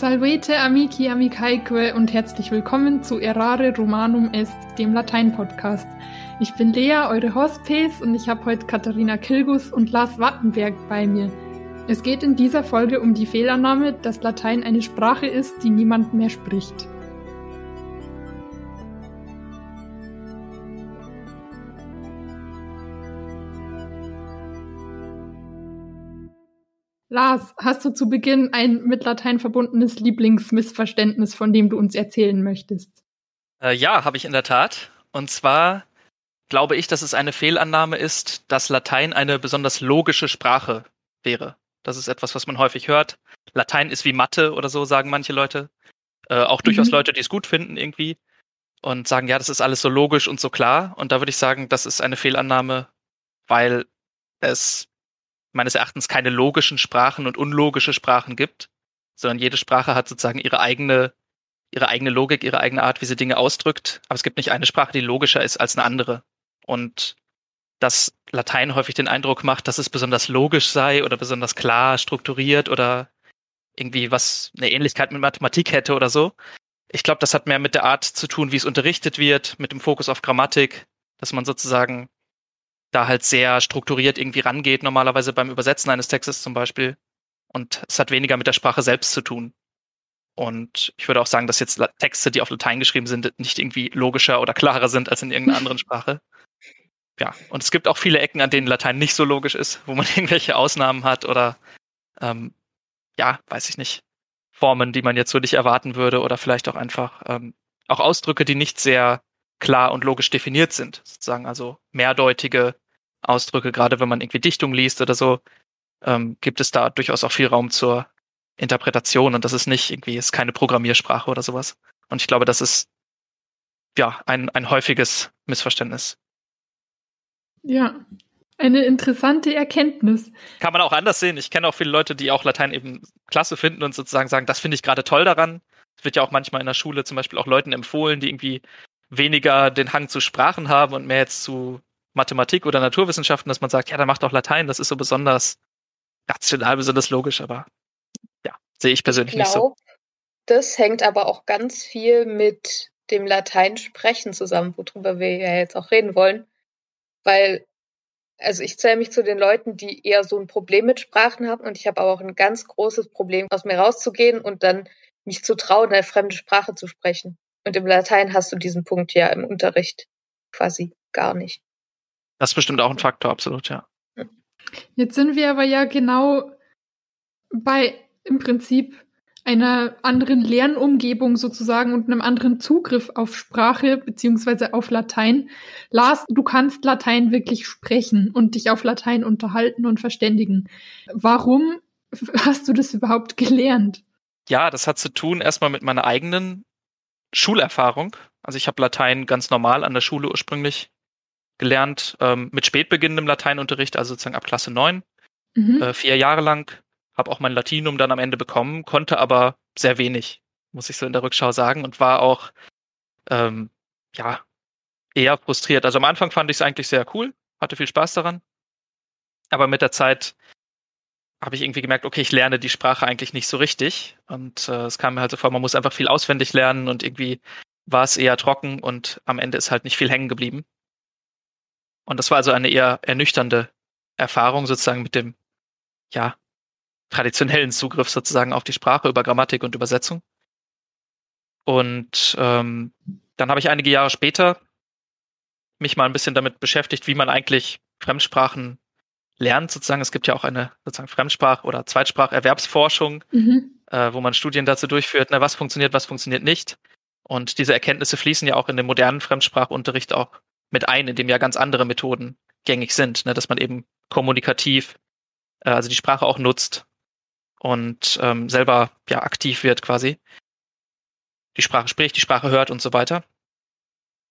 Salvete amici amicaeque und herzlich willkommen zu Errare Romanum Est, dem Latein-Podcast. Ich bin Lea, eure Hospice, und ich habe heute Katharina Kilgus und Lars Wattenberg bei mir. Es geht in dieser Folge um die Fehlannahme, dass Latein eine Sprache ist, die niemand mehr spricht. Lars, hast du zu Beginn ein mit Latein verbundenes Lieblingsmissverständnis, von dem du uns erzählen möchtest? Äh, ja, habe ich in der Tat. Und zwar glaube ich, dass es eine Fehlannahme ist, dass Latein eine besonders logische Sprache wäre. Das ist etwas, was man häufig hört. Latein ist wie Mathe oder so, sagen manche Leute. Äh, auch durchaus mhm. Leute, die es gut finden irgendwie und sagen, ja, das ist alles so logisch und so klar. Und da würde ich sagen, das ist eine Fehlannahme, weil es meines Erachtens keine logischen Sprachen und unlogische Sprachen gibt, sondern jede Sprache hat sozusagen ihre eigene, ihre eigene Logik, ihre eigene Art, wie sie Dinge ausdrückt. Aber es gibt nicht eine Sprache, die logischer ist als eine andere. Und dass Latein häufig den Eindruck macht, dass es besonders logisch sei oder besonders klar strukturiert oder irgendwie was eine Ähnlichkeit mit Mathematik hätte oder so. Ich glaube, das hat mehr mit der Art zu tun, wie es unterrichtet wird, mit dem Fokus auf Grammatik, dass man sozusagen da halt sehr strukturiert irgendwie rangeht, normalerweise beim Übersetzen eines Textes zum Beispiel. Und es hat weniger mit der Sprache selbst zu tun. Und ich würde auch sagen, dass jetzt Texte, die auf Latein geschrieben sind, nicht irgendwie logischer oder klarer sind als in irgendeiner anderen Sprache. Ja, und es gibt auch viele Ecken, an denen Latein nicht so logisch ist, wo man irgendwelche Ausnahmen hat oder ähm, ja, weiß ich nicht, Formen, die man jetzt so nicht erwarten würde oder vielleicht auch einfach ähm, auch Ausdrücke, die nicht sehr klar und logisch definiert sind, sozusagen also mehrdeutige Ausdrücke, gerade wenn man irgendwie Dichtung liest oder so, ähm, gibt es da durchaus auch viel Raum zur Interpretation und das ist nicht irgendwie, ist keine Programmiersprache oder sowas. Und ich glaube, das ist ja ein, ein häufiges Missverständnis. Ja, eine interessante Erkenntnis. Kann man auch anders sehen. Ich kenne auch viele Leute, die auch Latein eben klasse finden und sozusagen sagen, das finde ich gerade toll daran. Es wird ja auch manchmal in der Schule zum Beispiel auch Leuten empfohlen, die irgendwie weniger den Hang zu Sprachen haben und mehr jetzt zu Mathematik oder Naturwissenschaften, dass man sagt, ja, da macht auch Latein, das ist so besonders rational, besonders logisch, aber ja, sehe ich persönlich ich glaub, nicht so. Das hängt aber auch ganz viel mit dem Lateinsprechen zusammen, worüber wir ja jetzt auch reden wollen. Weil, also ich zähle mich zu den Leuten, die eher so ein Problem mit Sprachen haben und ich habe aber auch ein ganz großes Problem, aus mir rauszugehen und dann mich zu trauen, eine fremde Sprache zu sprechen. Und im Latein hast du diesen Punkt ja im Unterricht quasi gar nicht. Das ist bestimmt auch ein Faktor, absolut, ja. Jetzt sind wir aber ja genau bei im Prinzip einer anderen Lernumgebung sozusagen und einem anderen Zugriff auf Sprache beziehungsweise auf Latein. Lars, du kannst Latein wirklich sprechen und dich auf Latein unterhalten und verständigen. Warum hast du das überhaupt gelernt? Ja, das hat zu tun erstmal mit meiner eigenen Schulerfahrung. Also ich habe Latein ganz normal an der Schule ursprünglich gelernt, ähm, mit spätbeginnendem Lateinunterricht, also sozusagen ab Klasse 9, mhm. äh, vier Jahre lang. Habe auch mein Latinum dann am Ende bekommen, konnte aber sehr wenig, muss ich so in der Rückschau sagen, und war auch ähm, ja eher frustriert. Also am Anfang fand ich es eigentlich sehr cool, hatte viel Spaß daran. Aber mit der Zeit habe ich irgendwie gemerkt, okay, ich lerne die Sprache eigentlich nicht so richtig. Und äh, es kam mir halt so vor, man muss einfach viel auswendig lernen und irgendwie war es eher trocken und am Ende ist halt nicht viel hängen geblieben. Und das war also eine eher ernüchternde Erfahrung sozusagen mit dem, ja, traditionellen Zugriff sozusagen auf die Sprache über Grammatik und Übersetzung. Und ähm, dann habe ich einige Jahre später mich mal ein bisschen damit beschäftigt, wie man eigentlich Fremdsprachen lernt sozusagen. Es gibt ja auch eine sozusagen Fremdsprach- oder Zweitspracherwerbsforschung, mhm. äh, wo man Studien dazu durchführt, na, was funktioniert, was funktioniert nicht. Und diese Erkenntnisse fließen ja auch in den modernen Fremdsprachunterricht auch mit ein, in dem ja ganz andere Methoden gängig sind, ne, dass man eben kommunikativ, äh, also die Sprache auch nutzt und ähm, selber ja aktiv wird quasi. Die Sprache spricht, die Sprache hört und so weiter.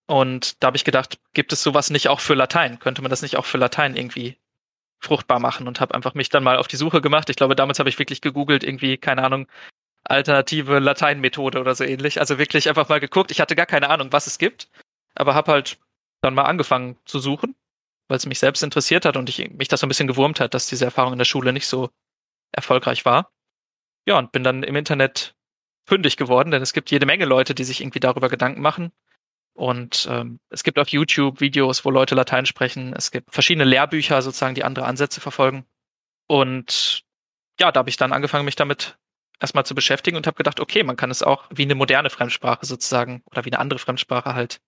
Und da habe ich gedacht, gibt es sowas nicht auch für Latein? Könnte man das nicht auch für Latein irgendwie fruchtbar machen und habe einfach mich dann mal auf die Suche gemacht. Ich glaube, damals habe ich wirklich gegoogelt, irgendwie, keine Ahnung, alternative Lateinmethode oder so ähnlich. Also wirklich einfach mal geguckt. Ich hatte gar keine Ahnung, was es gibt, aber habe halt dann mal angefangen zu suchen, weil es mich selbst interessiert hat und ich, mich das so ein bisschen gewurmt hat, dass diese Erfahrung in der Schule nicht so erfolgreich war. Ja, und bin dann im Internet fündig geworden, denn es gibt jede Menge Leute, die sich irgendwie darüber Gedanken machen. Und ähm, es gibt auf YouTube Videos, wo Leute Latein sprechen. Es gibt verschiedene Lehrbücher sozusagen, die andere Ansätze verfolgen. Und ja, da habe ich dann angefangen, mich damit erstmal zu beschäftigen und habe gedacht, okay, man kann es auch wie eine moderne Fremdsprache sozusagen oder wie eine andere Fremdsprache halt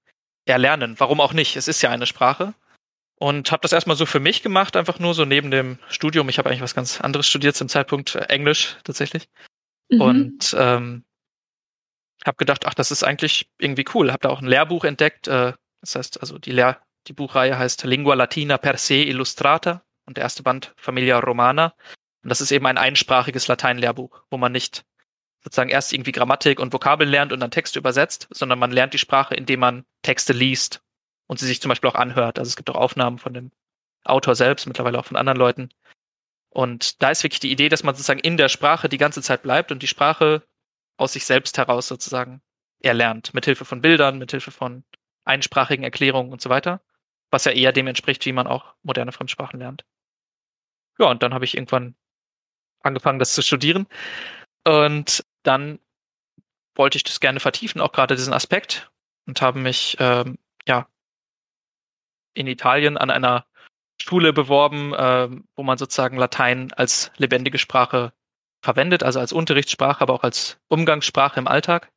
erlernen. Warum auch nicht? Es ist ja eine Sprache. Und habe das erstmal so für mich gemacht, einfach nur so neben dem Studium. Ich habe eigentlich was ganz anderes studiert zum Zeitpunkt, äh, Englisch tatsächlich. Mhm. Und ähm, habe gedacht, ach, das ist eigentlich irgendwie cool. Habe da auch ein Lehrbuch entdeckt. Äh, das heißt, also die Lehr die Buchreihe heißt Lingua Latina per se illustrata und der erste Band Familia Romana. Und das ist eben ein einsprachiges Latein-Lehrbuch, wo man nicht sozusagen erst irgendwie Grammatik und Vokabeln lernt und dann Texte übersetzt, sondern man lernt die Sprache, indem man Texte liest und sie sich zum Beispiel auch anhört. Also es gibt auch Aufnahmen von dem Autor selbst, mittlerweile auch von anderen Leuten. Und da ist wirklich die Idee, dass man sozusagen in der Sprache die ganze Zeit bleibt und die Sprache aus sich selbst heraus sozusagen erlernt, mithilfe von Bildern, mithilfe von einsprachigen Erklärungen und so weiter, was ja eher dem entspricht, wie man auch moderne Fremdsprachen lernt. Ja, und dann habe ich irgendwann angefangen, das zu studieren. Und dann wollte ich das gerne vertiefen, auch gerade diesen Aspekt, und habe mich ähm, ja in Italien an einer Schule beworben, ähm, wo man sozusagen Latein als lebendige Sprache verwendet, also als Unterrichtssprache, aber auch als Umgangssprache im Alltag,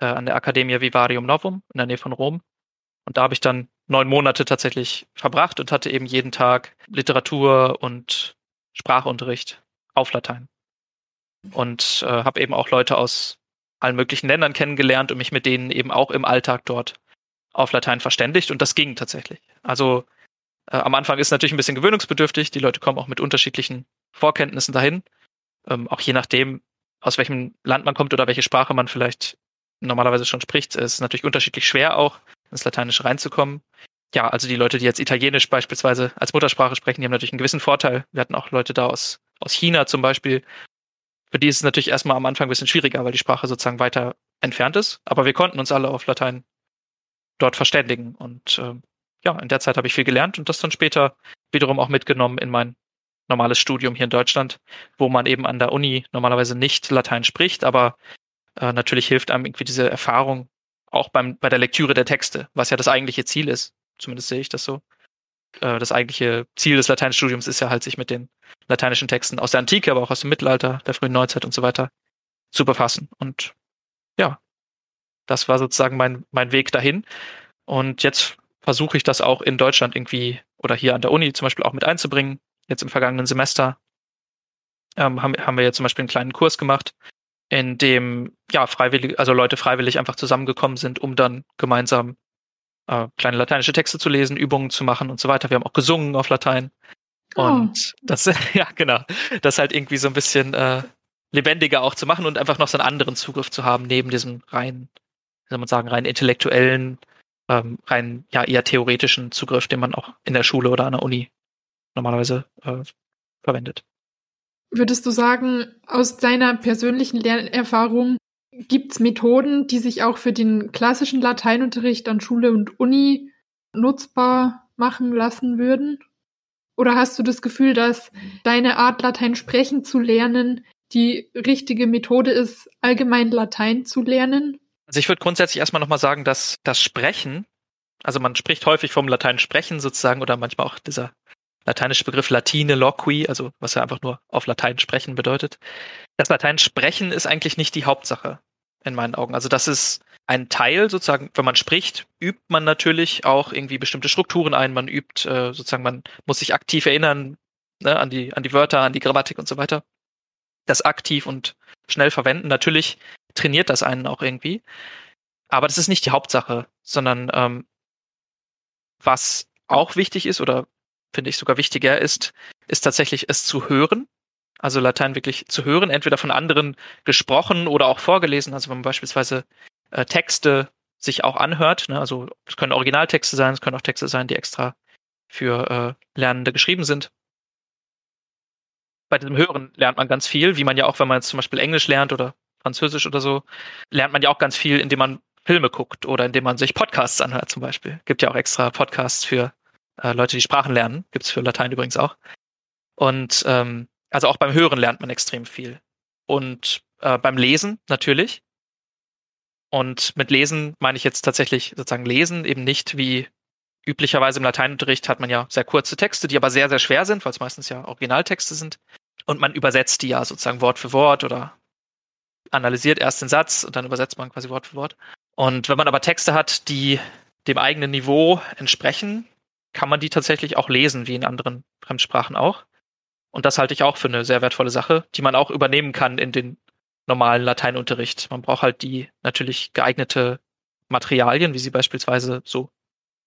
äh, an der Accademia Vivarium Novum in der Nähe von Rom. Und da habe ich dann neun Monate tatsächlich verbracht und hatte eben jeden Tag Literatur und Sprachunterricht auf Latein. Und äh, habe eben auch Leute aus allen möglichen Ländern kennengelernt und mich mit denen eben auch im Alltag dort auf Latein verständigt. Und das ging tatsächlich. Also äh, am Anfang ist natürlich ein bisschen gewöhnungsbedürftig. Die Leute kommen auch mit unterschiedlichen Vorkenntnissen dahin. Ähm, auch je nachdem, aus welchem Land man kommt oder welche Sprache man vielleicht normalerweise schon spricht, ist natürlich unterschiedlich schwer auch, ins Lateinische reinzukommen. Ja, also die Leute, die jetzt Italienisch beispielsweise als Muttersprache sprechen, die haben natürlich einen gewissen Vorteil. Wir hatten auch Leute da aus, aus China zum Beispiel. Für die ist es natürlich erstmal am Anfang ein bisschen schwieriger, weil die Sprache sozusagen weiter entfernt ist. Aber wir konnten uns alle auf Latein dort verständigen. Und äh, ja, in der Zeit habe ich viel gelernt und das dann später wiederum auch mitgenommen in mein normales Studium hier in Deutschland, wo man eben an der Uni normalerweise nicht Latein spricht, aber äh, natürlich hilft einem irgendwie diese Erfahrung auch beim, bei der Lektüre der Texte, was ja das eigentliche Ziel ist. Zumindest sehe ich das so. Äh, das eigentliche Ziel des Lateinstudiums ist ja halt, sich mit den lateinischen Texten aus der Antike, aber auch aus dem Mittelalter, der frühen Neuzeit und so weiter zu befassen. Und ja, das war sozusagen mein, mein Weg dahin. Und jetzt versuche ich das auch in Deutschland irgendwie oder hier an der Uni zum Beispiel auch mit einzubringen. Jetzt im vergangenen Semester ähm, haben, haben wir jetzt zum Beispiel einen kleinen Kurs gemacht, in dem ja freiwillig, also Leute freiwillig einfach zusammengekommen sind, um dann gemeinsam äh, kleine lateinische Texte zu lesen, Übungen zu machen und so weiter. Wir haben auch gesungen auf Latein. Oh. Und das, ja, genau, das halt irgendwie so ein bisschen äh, lebendiger auch zu machen und einfach noch so einen anderen Zugriff zu haben, neben diesem rein, wie soll man sagen, rein intellektuellen, ähm, rein ja eher theoretischen Zugriff, den man auch in der Schule oder an der Uni normalerweise äh, verwendet. Würdest du sagen, aus deiner persönlichen Lernerfahrung gibt es Methoden, die sich auch für den klassischen Lateinunterricht an Schule und Uni nutzbar machen lassen würden? Oder hast du das Gefühl, dass deine Art, Latein sprechen zu lernen, die richtige Methode ist, allgemein Latein zu lernen? Also ich würde grundsätzlich erstmal nochmal sagen, dass das Sprechen, also man spricht häufig vom Latein sprechen sozusagen oder manchmal auch dieser lateinische Begriff Latine loqui, also was ja einfach nur auf Latein sprechen bedeutet. Das Latein sprechen ist eigentlich nicht die Hauptsache in meinen Augen. Also das ist ein Teil sozusagen, wenn man spricht, übt man natürlich auch irgendwie bestimmte Strukturen ein. Man übt äh, sozusagen, man muss sich aktiv erinnern ne, an die an die Wörter, an die Grammatik und so weiter. Das aktiv und schnell verwenden. Natürlich trainiert das einen auch irgendwie, aber das ist nicht die Hauptsache, sondern ähm, was auch wichtig ist oder finde ich sogar wichtiger ist, ist tatsächlich es zu hören. Also Latein wirklich zu hören, entweder von anderen gesprochen oder auch vorgelesen. Also wenn man beispielsweise äh, Texte sich auch anhört, ne? also es können Originaltexte sein, es können auch Texte sein, die extra für äh, Lernende geschrieben sind. Bei diesem Hören lernt man ganz viel, wie man ja auch, wenn man jetzt zum Beispiel Englisch lernt oder Französisch oder so, lernt man ja auch ganz viel, indem man Filme guckt oder indem man sich Podcasts anhört zum Beispiel. Gibt ja auch extra Podcasts für äh, Leute, die Sprachen lernen. Gibt's für Latein übrigens auch. Und ähm, also auch beim Hören lernt man extrem viel. Und äh, beim Lesen natürlich. Und mit Lesen meine ich jetzt tatsächlich sozusagen Lesen, eben nicht wie üblicherweise im Lateinunterricht hat man ja sehr kurze Texte, die aber sehr, sehr schwer sind, weil es meistens ja Originaltexte sind. Und man übersetzt die ja sozusagen Wort für Wort oder analysiert erst den Satz und dann übersetzt man quasi Wort für Wort. Und wenn man aber Texte hat, die dem eigenen Niveau entsprechen, kann man die tatsächlich auch lesen, wie in anderen Fremdsprachen auch. Und das halte ich auch für eine sehr wertvolle Sache, die man auch übernehmen kann in den normalen Lateinunterricht. Man braucht halt die natürlich geeignete Materialien, wie sie beispielsweise so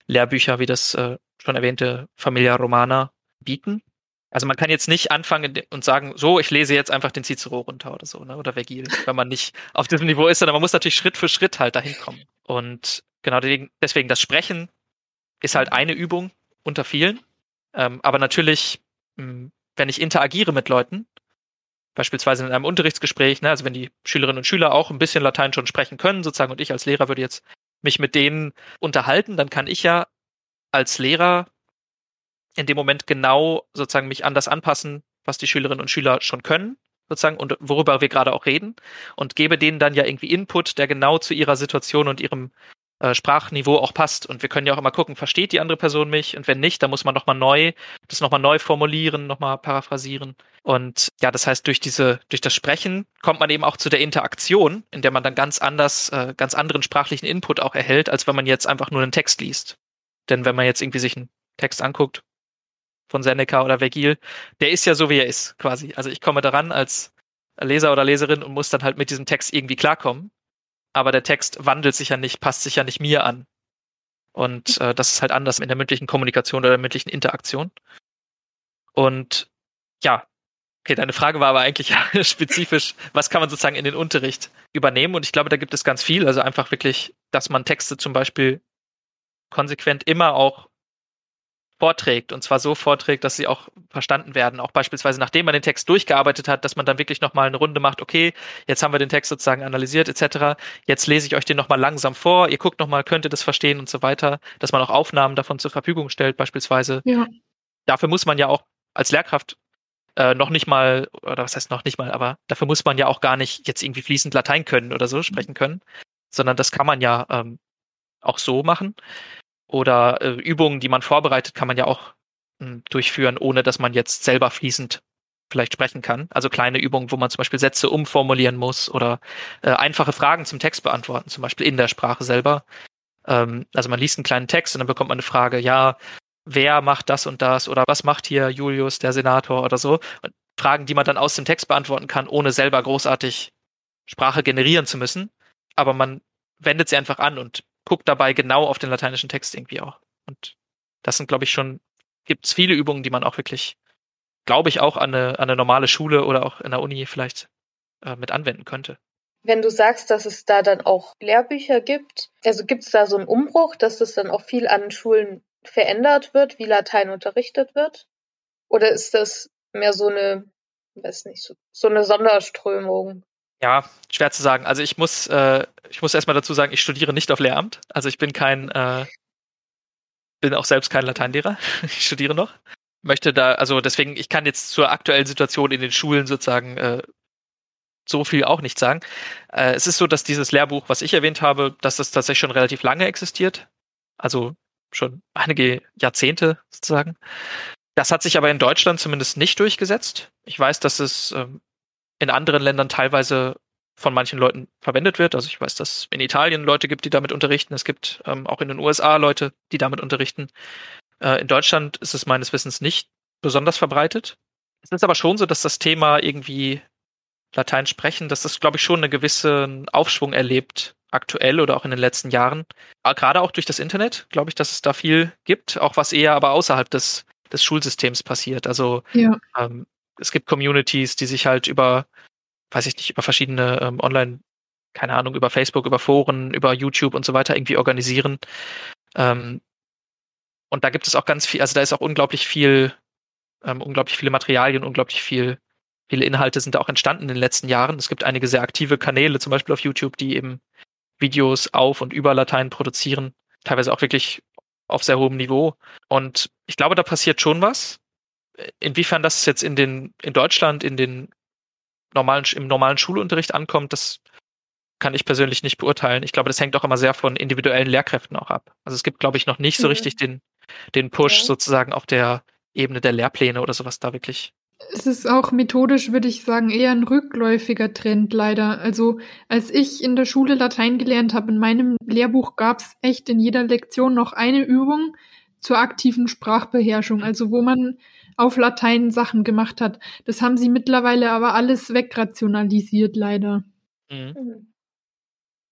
Lehrbücher wie das äh, schon erwähnte Familia Romana bieten. Also man kann jetzt nicht anfangen und sagen, so, ich lese jetzt einfach den Cicero runter oder so, ne? Oder Vergil, wenn man nicht auf diesem Niveau ist, sondern man muss natürlich Schritt für Schritt halt dahin kommen. Und genau deswegen, deswegen das Sprechen ist halt eine Übung unter vielen. Ähm, aber natürlich, mh, wenn ich interagiere mit Leuten, beispielsweise in einem Unterrichtsgespräch, ne, also wenn die Schülerinnen und Schüler auch ein bisschen Latein schon sprechen können, sozusagen, und ich als Lehrer würde jetzt mich mit denen unterhalten, dann kann ich ja als Lehrer in dem Moment genau sozusagen mich an das anpassen, was die Schülerinnen und Schüler schon können, sozusagen, und worüber wir gerade auch reden, und gebe denen dann ja irgendwie Input, der genau zu ihrer Situation und ihrem äh, Sprachniveau auch passt. Und wir können ja auch immer gucken, versteht die andere Person mich? Und wenn nicht, dann muss man nochmal neu, das nochmal neu formulieren, nochmal paraphrasieren. Und ja, das heißt, durch diese, durch das Sprechen kommt man eben auch zu der Interaktion, in der man dann ganz anders, äh, ganz anderen sprachlichen Input auch erhält, als wenn man jetzt einfach nur einen Text liest. Denn wenn man jetzt irgendwie sich einen Text anguckt von Seneca oder Vergil, der ist ja so, wie er ist, quasi. Also ich komme daran als Leser oder Leserin und muss dann halt mit diesem Text irgendwie klarkommen aber der Text wandelt sich ja nicht, passt sich ja nicht mir an. Und äh, das ist halt anders in der mündlichen Kommunikation oder der mündlichen Interaktion. Und ja, okay, deine Frage war aber eigentlich ja spezifisch, was kann man sozusagen in den Unterricht übernehmen? Und ich glaube, da gibt es ganz viel. Also einfach wirklich, dass man Texte zum Beispiel konsequent immer auch vorträgt und zwar so vorträgt, dass sie auch verstanden werden. Auch beispielsweise, nachdem man den Text durchgearbeitet hat, dass man dann wirklich nochmal eine Runde macht, okay, jetzt haben wir den Text sozusagen analysiert etc. Jetzt lese ich euch den nochmal langsam vor, ihr guckt nochmal, könnt ihr das verstehen und so weiter, dass man auch Aufnahmen davon zur Verfügung stellt beispielsweise. Ja. Dafür muss man ja auch als Lehrkraft äh, noch nicht mal, oder was heißt noch nicht mal, aber dafür muss man ja auch gar nicht jetzt irgendwie fließend Latein können oder so sprechen können, sondern das kann man ja ähm, auch so machen. Oder äh, Übungen, die man vorbereitet, kann man ja auch mh, hm, durchführen, ohne dass man jetzt selber fließend vielleicht sprechen kann. Also kleine Übungen, wo man zum Beispiel Sätze umformulieren muss oder äh, einfache Fragen zum Text beantworten, zum Beispiel in der Sprache selber. Ähm, also man liest einen kleinen Text und dann bekommt man eine Frage, ja, wer macht das und das oder was macht hier Julius, der Senator oder so. Und Fragen, die man dann aus dem Text beantworten kann, ohne selber großartig Sprache generieren zu müssen. Aber man wendet sie einfach an und guckt dabei genau auf den lateinischen Text irgendwie auch. Und das sind, glaube ich, schon, gibt es viele Übungen, die man auch wirklich, glaube ich, auch an eine, an eine normale Schule oder auch in der Uni vielleicht äh, mit anwenden könnte. Wenn du sagst, dass es da dann auch Lehrbücher gibt, also gibt es da so einen Umbruch, dass das dann auch viel an Schulen verändert wird, wie Latein unterrichtet wird? Oder ist das mehr so eine, weiß nicht, so, so eine Sonderströmung? Ja, schwer zu sagen. Also ich muss, äh, ich muss erstmal dazu sagen, ich studiere nicht auf Lehramt. Also ich bin kein, äh, bin auch selbst kein Lateinlehrer. ich studiere noch. Möchte da, also deswegen, ich kann jetzt zur aktuellen Situation in den Schulen sozusagen äh, so viel auch nicht sagen. Äh, es ist so, dass dieses Lehrbuch, was ich erwähnt habe, dass das tatsächlich schon relativ lange existiert. Also schon einige Jahrzehnte sozusagen. Das hat sich aber in Deutschland zumindest nicht durchgesetzt. Ich weiß, dass es ähm, in anderen Ländern teilweise von manchen Leuten verwendet wird. Also ich weiß, dass es in Italien Leute gibt, die damit unterrichten. Es gibt ähm, auch in den USA Leute, die damit unterrichten. Äh, in Deutschland ist es meines Wissens nicht besonders verbreitet. Es ist aber schon so, dass das Thema irgendwie Latein sprechen, dass das, glaube ich, schon einen gewissen Aufschwung erlebt, aktuell oder auch in den letzten Jahren. Aber gerade auch durch das Internet, glaube ich, dass es da viel gibt, auch was eher aber außerhalb des, des Schulsystems passiert. Also ja. ähm, es gibt Communities, die sich halt über, weiß ich nicht, über verschiedene ähm, Online, keine Ahnung, über Facebook, über Foren, über YouTube und so weiter irgendwie organisieren. Ähm, und da gibt es auch ganz viel, also da ist auch unglaublich viel, ähm, unglaublich viele Materialien, unglaublich viel, viele Inhalte sind da auch entstanden in den letzten Jahren. Es gibt einige sehr aktive Kanäle, zum Beispiel auf YouTube, die eben Videos auf und über Latein produzieren, teilweise auch wirklich auf sehr hohem Niveau. Und ich glaube, da passiert schon was inwiefern das jetzt in den, in Deutschland, in den normalen, im normalen Schulunterricht ankommt, das kann ich persönlich nicht beurteilen. Ich glaube, das hängt auch immer sehr von individuellen Lehrkräften auch ab. Also es gibt, glaube ich, noch nicht so mhm. richtig den, den Push sozusagen auf der Ebene der Lehrpläne oder sowas da wirklich. Es ist auch methodisch, würde ich sagen, eher ein rückläufiger Trend leider. Also als ich in der Schule Latein gelernt habe, in meinem Lehrbuch gab es echt in jeder Lektion noch eine Übung zur aktiven Sprachbeherrschung, also wo man auf Latein Sachen gemacht hat. Das haben sie mittlerweile aber alles wegrationalisiert, leider. Mhm. mhm.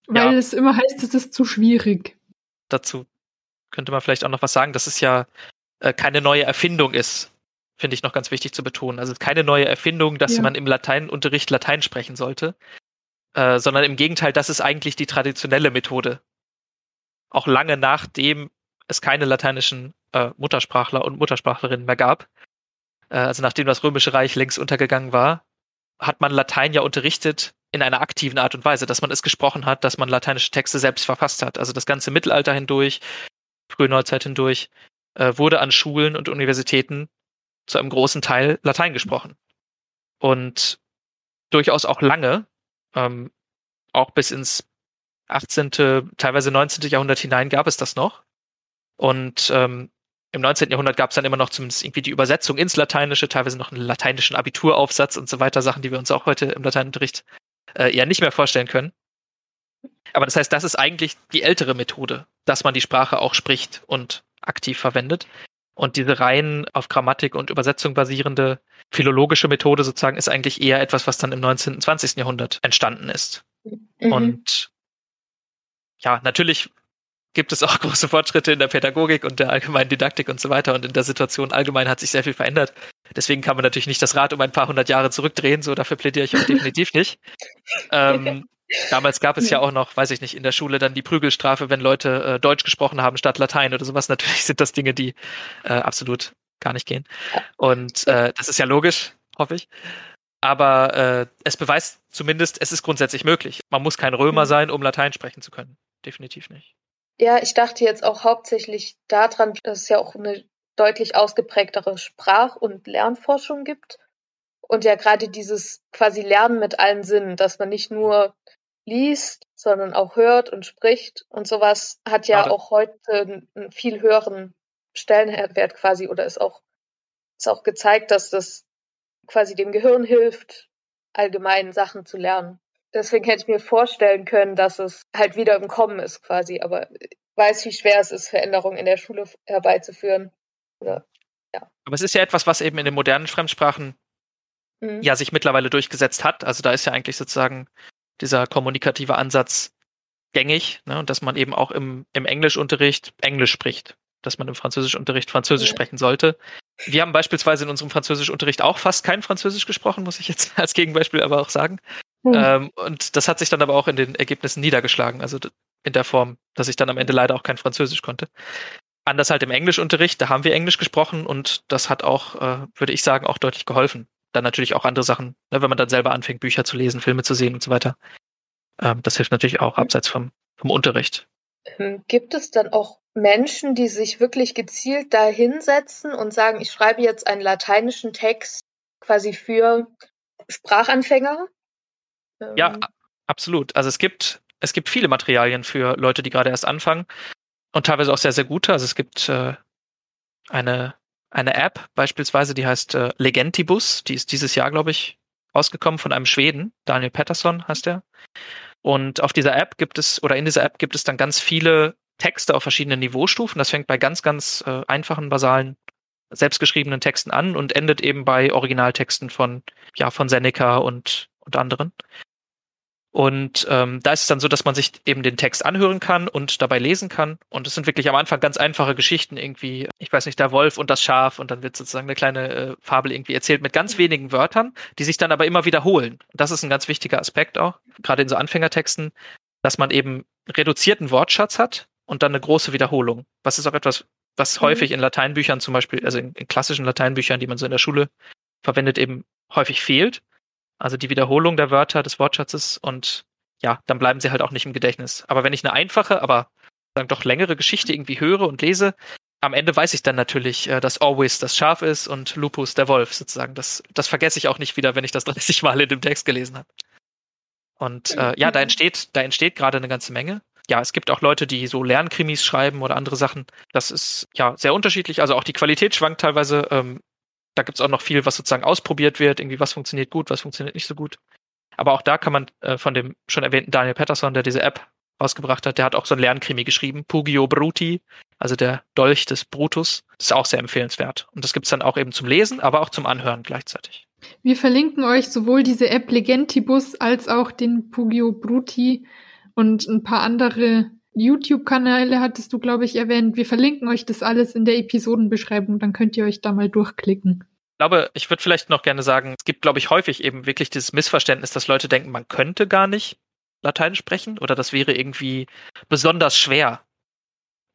Weil ja. es immer heißt, es ist zu schwierig. Dazu könnte man vielleicht auch noch was sagen, dass es ja äh, keine neue Erfindung ist, finde ich noch ganz wichtig zu betonen. Also keine neue Erfindung, dass ja. man im Lateinunterricht Latein sprechen sollte, äh, sondern im Gegenteil, das ist eigentlich die traditionelle Methode. Auch lange nachdem es keine lateinischen äh, Muttersprachler und Muttersprachlerinnen mehr gab, also nachdem das Römische Reich längst untergegangen war, hat man Latein ja unterrichtet in einer aktiven Art und Weise, dass man es gesprochen hat, dass man lateinische Texte selbst verfasst hat. Also das ganze Mittelalter hindurch, frühe Neuzeit hindurch, äh, wurde an Schulen und Universitäten zu einem großen Teil Latein gesprochen. Und durchaus auch lange, ähm, auch bis ins 18., teilweise 19. Jahrhundert hinein gab es das noch. Und ähm, im 19. Jahrhundert gab es dann immer noch zumindest irgendwie die Übersetzung ins Lateinische, teilweise noch einen lateinischen Abituraufsatz und so weiter, Sachen, die wir uns auch heute im Lateinunterricht äh, eher nicht mehr vorstellen können. Aber das heißt, das ist eigentlich die ältere Methode, dass man die Sprache auch spricht und aktiv verwendet. Und diese rein auf Grammatik und Übersetzung basierende philologische Methode sozusagen ist eigentlich eher etwas, was dann im 19. und 20. Jahrhundert entstanden ist. Mhm. Und ja, natürlich gibt es auch große Fortschritte in der Pädagogik und der allgemeinen Didaktik und so weiter. Und in der Situation allgemein hat sich sehr viel verändert. Deswegen kann man natürlich nicht das Rad um ein paar hundert Jahre zurückdrehen. So, dafür plädiere ich auch definitiv nicht. Ähm, damals gab es ja auch noch, weiß ich nicht, in der Schule dann die Prügelstrafe, wenn Leute äh, Deutsch gesprochen haben statt Latein oder sowas. Natürlich sind das Dinge, die äh, absolut gar nicht gehen. Und äh, das ist ja logisch, hoffe ich. Aber äh, es beweist zumindest, es ist grundsätzlich möglich. Man muss kein Römer mhm. sein, um Latein sprechen zu können. Definitiv nicht. Ja, ich dachte jetzt auch hauptsächlich daran, dass es ja auch eine deutlich ausgeprägtere Sprach- und Lernforschung gibt. Und ja gerade dieses quasi Lernen mit allen Sinnen, dass man nicht nur liest, sondern auch hört und spricht und sowas hat ja auch heute einen viel höheren Stellenwert quasi oder ist auch, ist auch gezeigt, dass das quasi dem Gehirn hilft, allgemein Sachen zu lernen. Deswegen hätte ich mir vorstellen können, dass es halt wieder im Kommen ist quasi, aber ich weiß, wie schwer es ist, Veränderungen in der Schule herbeizuführen. Oder, ja. Aber es ist ja etwas, was eben in den modernen Fremdsprachen mhm. ja sich mittlerweile durchgesetzt hat. Also da ist ja eigentlich sozusagen dieser kommunikative Ansatz gängig, ne? und dass man eben auch im, im Englischunterricht Englisch spricht, dass man im Französischunterricht Französisch ja. sprechen sollte. Wir haben beispielsweise in unserem Französischunterricht auch fast kein Französisch gesprochen, muss ich jetzt als Gegenbeispiel aber auch sagen. Mhm. Ähm, und das hat sich dann aber auch in den Ergebnissen niedergeschlagen, also in der Form, dass ich dann am Ende leider auch kein Französisch konnte. Anders halt im Englischunterricht, da haben wir Englisch gesprochen und das hat auch, äh, würde ich sagen, auch deutlich geholfen. Dann natürlich auch andere Sachen, ne, wenn man dann selber anfängt, Bücher zu lesen, Filme zu sehen und so weiter. Ähm, das hilft natürlich auch abseits vom, vom Unterricht. Ähm, gibt es dann auch Menschen, die sich wirklich gezielt da hinsetzen und sagen, ich schreibe jetzt einen lateinischen Text quasi für Sprachanfänger? Ja, ähm. absolut. Also es gibt, es gibt viele Materialien für Leute, die gerade erst anfangen und teilweise auch sehr, sehr gute. Also es gibt äh, eine, eine App beispielsweise, die heißt äh, Legentibus. Die ist dieses Jahr, glaube ich, rausgekommen von einem Schweden. Daniel Pettersson heißt er. Und auf dieser App gibt es, oder in dieser App gibt es dann ganz viele Texte auf verschiedenen Niveaustufen. Das fängt bei ganz, ganz äh, einfachen, basalen, selbstgeschriebenen Texten an und endet eben bei Originaltexten von, ja, von Seneca und und anderen. Und ähm, da ist es dann so, dass man sich eben den Text anhören kann und dabei lesen kann. Und es sind wirklich am Anfang ganz einfache Geschichten, irgendwie, ich weiß nicht, der Wolf und das Schaf und dann wird sozusagen eine kleine äh, Fabel irgendwie erzählt mit ganz wenigen Wörtern, die sich dann aber immer wiederholen. Und das ist ein ganz wichtiger Aspekt auch, gerade in so Anfängertexten, dass man eben reduzierten Wortschatz hat und dann eine große Wiederholung. Was ist auch etwas, was mhm. häufig in Lateinbüchern zum Beispiel, also in, in klassischen Lateinbüchern, die man so in der Schule verwendet, eben häufig fehlt. Also die Wiederholung der Wörter des Wortschatzes und ja, dann bleiben sie halt auch nicht im Gedächtnis. Aber wenn ich eine einfache, aber dann doch längere Geschichte irgendwie höre und lese, am Ende weiß ich dann natürlich, äh, dass Always das Schaf ist und Lupus der Wolf sozusagen. Das, das vergesse ich auch nicht wieder, wenn ich das 30 Mal in dem Text gelesen habe. Und äh, ja, da entsteht, da entsteht gerade eine ganze Menge. Ja, es gibt auch Leute, die so Lernkrimis schreiben oder andere Sachen. Das ist ja sehr unterschiedlich. Also auch die Qualität schwankt teilweise. Ähm, da gibt's auch noch viel, was sozusagen ausprobiert wird. Irgendwie, was funktioniert gut, was funktioniert nicht so gut. Aber auch da kann man äh, von dem schon erwähnten Daniel Patterson, der diese App rausgebracht hat, der hat auch so ein Lernkrimi geschrieben, Pugio Bruti, also der Dolch des Brutus. Das ist auch sehr empfehlenswert. Und das gibt's dann auch eben zum Lesen, aber auch zum Anhören gleichzeitig. Wir verlinken euch sowohl diese App Legentibus als auch den Pugio Bruti und ein paar andere YouTube-Kanäle hattest du, glaube ich, erwähnt. Wir verlinken euch das alles in der Episodenbeschreibung, dann könnt ihr euch da mal durchklicken. Ich glaube, ich würde vielleicht noch gerne sagen, es gibt, glaube ich, häufig eben wirklich dieses Missverständnis, dass Leute denken, man könnte gar nicht Latein sprechen oder das wäre irgendwie besonders schwer,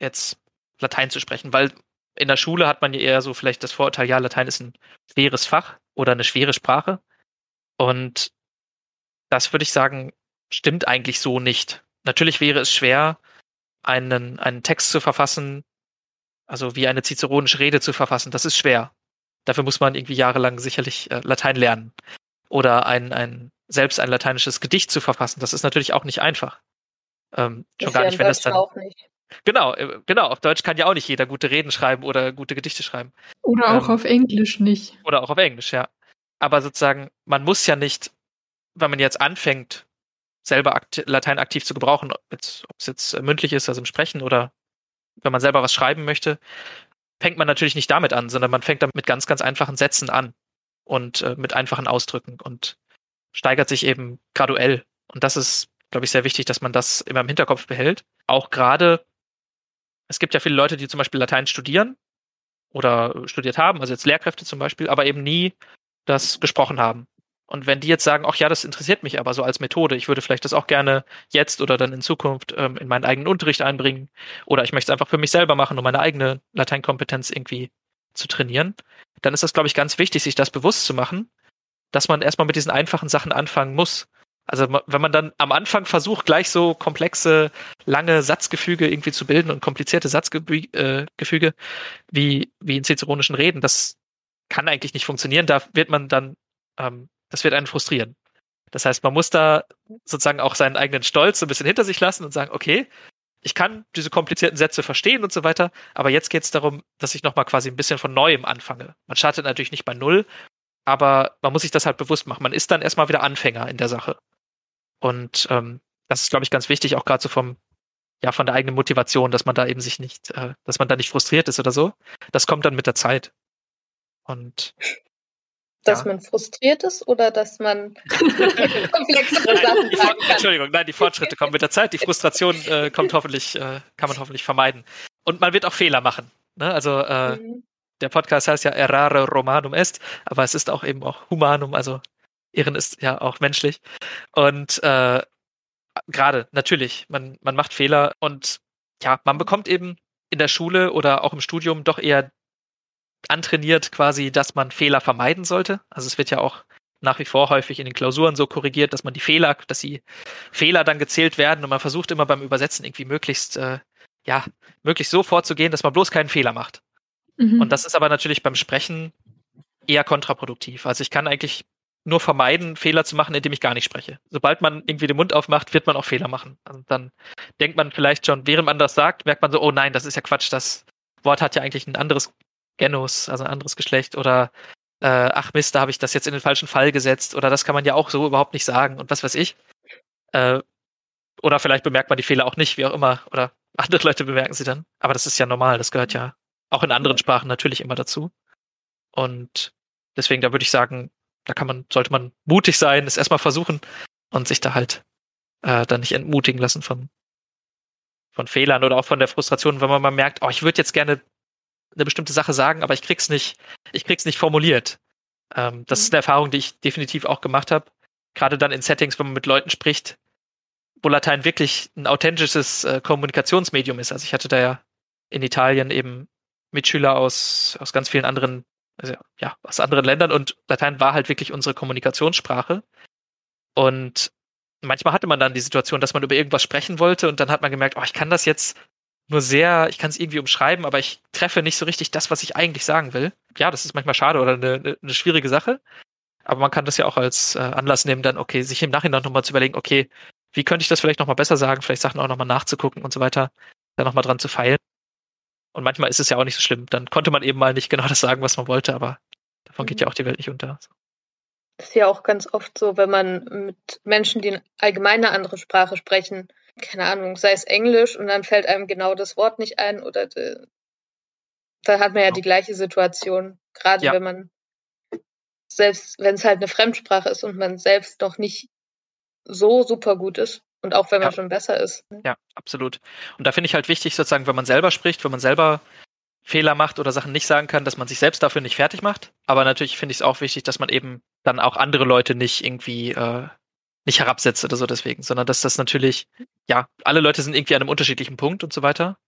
jetzt Latein zu sprechen, weil in der Schule hat man ja eher so vielleicht das Vorurteil, ja, Latein ist ein schweres Fach oder eine schwere Sprache. Und das würde ich sagen, stimmt eigentlich so nicht. Natürlich wäre es schwer, einen, einen Text zu verfassen, also wie eine ciceronische Rede zu verfassen. Das ist schwer. Dafür muss man irgendwie jahrelang sicherlich äh, Latein lernen. Oder ein, ein, selbst ein lateinisches Gedicht zu verfassen. Das ist natürlich auch nicht einfach. Ähm, schon gar nicht, wenn das dann. Auch nicht. Genau, äh, genau. Auf Deutsch kann ja auch nicht jeder gute Reden schreiben oder gute Gedichte schreiben. Oder auch ähm, auf Englisch nicht. Oder auch auf Englisch, ja. Aber sozusagen, man muss ja nicht, wenn man jetzt anfängt, selber akt Latein aktiv zu gebrauchen, ob es jetzt äh, mündlich ist, also im Sprechen oder wenn man selber was schreiben möchte, fängt man natürlich nicht damit an, sondern man fängt dann mit ganz, ganz einfachen Sätzen an und äh, mit einfachen Ausdrücken und steigert sich eben graduell. Und das ist, glaube ich, sehr wichtig, dass man das immer im Hinterkopf behält. Auch gerade, es gibt ja viele Leute, die zum Beispiel Latein studieren oder studiert haben, also jetzt Lehrkräfte zum Beispiel, aber eben nie das gesprochen haben. Und wenn die jetzt sagen, ach ja, das interessiert mich aber so als Methode, ich würde vielleicht das auch gerne jetzt oder dann in Zukunft ähm, in meinen eigenen Unterricht einbringen oder ich möchte es einfach für mich selber machen, um meine eigene Lateinkompetenz irgendwie zu trainieren, dann ist das, glaube ich, ganz wichtig, sich das bewusst zu machen, dass man erstmal mit diesen einfachen Sachen anfangen muss. Also wenn man dann am Anfang versucht, gleich so komplexe, lange Satzgefüge irgendwie zu bilden und komplizierte Satzgefüge äh, wie, wie in ciceronischen Reden, das kann eigentlich nicht funktionieren. Da wird man dann ähm, das wird einen frustrieren. Das heißt, man muss da sozusagen auch seinen eigenen Stolz so ein bisschen hinter sich lassen und sagen, okay, ich kann diese komplizierten Sätze verstehen und so weiter, aber jetzt geht es darum, dass ich nochmal quasi ein bisschen von neuem anfange. Man startet natürlich nicht bei Null, aber man muss sich das halt bewusst machen. Man ist dann erstmal wieder Anfänger in der Sache. Und ähm, das ist, glaube ich, ganz wichtig, auch gerade so vom, ja, von der eigenen Motivation, dass man da eben sich nicht, äh, dass man da nicht frustriert ist oder so. Das kommt dann mit der Zeit. Und dass ja. man frustriert ist oder dass man komplexere Sachen sagen kann? Entschuldigung, nein, die Fortschritte kommen mit der Zeit. Die Frustration äh, kommt hoffentlich, äh, kann man hoffentlich vermeiden. Und man wird auch Fehler machen. Ne? Also äh, mhm. der Podcast heißt ja Errare Romanum est, aber es ist auch eben auch Humanum, also Irren ist ja auch menschlich. Und äh, gerade, natürlich, man, man macht Fehler und ja, man bekommt eben in der Schule oder auch im Studium doch eher antrainiert quasi, dass man Fehler vermeiden sollte. Also es wird ja auch nach wie vor häufig in den Klausuren so korrigiert, dass man die Fehler, dass die Fehler dann gezählt werden und man versucht immer beim Übersetzen irgendwie möglichst, äh, ja, möglichst so vorzugehen, dass man bloß keinen Fehler macht. Mhm. Und das ist aber natürlich beim Sprechen eher kontraproduktiv. Also ich kann eigentlich nur vermeiden, Fehler zu machen, indem ich gar nicht spreche. Sobald man irgendwie den Mund aufmacht, wird man auch Fehler machen. Also dann denkt man vielleicht schon, während man das sagt, merkt man so, oh nein, das ist ja Quatsch, das Wort hat ja eigentlich ein anderes Genus, also ein anderes Geschlecht, oder äh, ach Mist, da habe ich das jetzt in den falschen Fall gesetzt, oder das kann man ja auch so überhaupt nicht sagen und was weiß ich. Äh, oder vielleicht bemerkt man die Fehler auch nicht, wie auch immer, oder andere Leute bemerken sie dann. Aber das ist ja normal, das gehört ja auch in anderen Sprachen natürlich immer dazu. Und deswegen, da würde ich sagen, da kann man, sollte man mutig sein, es erstmal versuchen und sich da halt äh, dann nicht entmutigen lassen von, von Fehlern oder auch von der Frustration, wenn man mal merkt, oh, ich würde jetzt gerne eine bestimmte Sache sagen, aber ich krieg's nicht, ich krieg's nicht formuliert. Ähm, das mhm. ist eine Erfahrung, die ich definitiv auch gemacht habe. Gerade dann in Settings, wenn man mit Leuten spricht, wo Latein wirklich ein authentisches äh, Kommunikationsmedium ist. Also ich hatte da ja in Italien eben Mitschüler aus, aus ganz vielen anderen, also ja, aus anderen Ländern und Latein war halt wirklich unsere Kommunikationssprache. Und manchmal hatte man dann die Situation, dass man über irgendwas sprechen wollte und dann hat man gemerkt, oh, ich kann das jetzt nur sehr, ich kann es irgendwie umschreiben, aber ich treffe nicht so richtig das, was ich eigentlich sagen will. Ja, das ist manchmal schade oder eine, eine schwierige Sache. Aber man kann das ja auch als äh, Anlass nehmen, dann, okay, sich im Nachhinein nochmal zu überlegen, okay, wie könnte ich das vielleicht nochmal besser sagen, vielleicht Sachen auch nochmal nachzugucken und so weiter, da nochmal dran zu feilen. Und manchmal ist es ja auch nicht so schlimm. Dann konnte man eben mal nicht genau das sagen, was man wollte, aber davon mhm. geht ja auch die Welt nicht unter. Das ist ja auch ganz oft so, wenn man mit Menschen, die allgemein eine andere Sprache sprechen, keine Ahnung, sei es Englisch und dann fällt einem genau das Wort nicht ein oder de, dann hat man ja die gleiche Situation. Gerade ja. wenn man selbst, wenn es halt eine Fremdsprache ist und man selbst noch nicht so super gut ist und auch wenn man ja. schon besser ist. Ne? Ja, absolut. Und da finde ich halt wichtig, sozusagen, wenn man selber spricht, wenn man selber Fehler macht oder Sachen nicht sagen kann, dass man sich selbst dafür nicht fertig macht. Aber natürlich finde ich es auch wichtig, dass man eben dann auch andere Leute nicht irgendwie äh, nicht herabsetzt oder so deswegen, sondern dass das natürlich, ja, alle Leute sind irgendwie an einem unterschiedlichen Punkt und so weiter.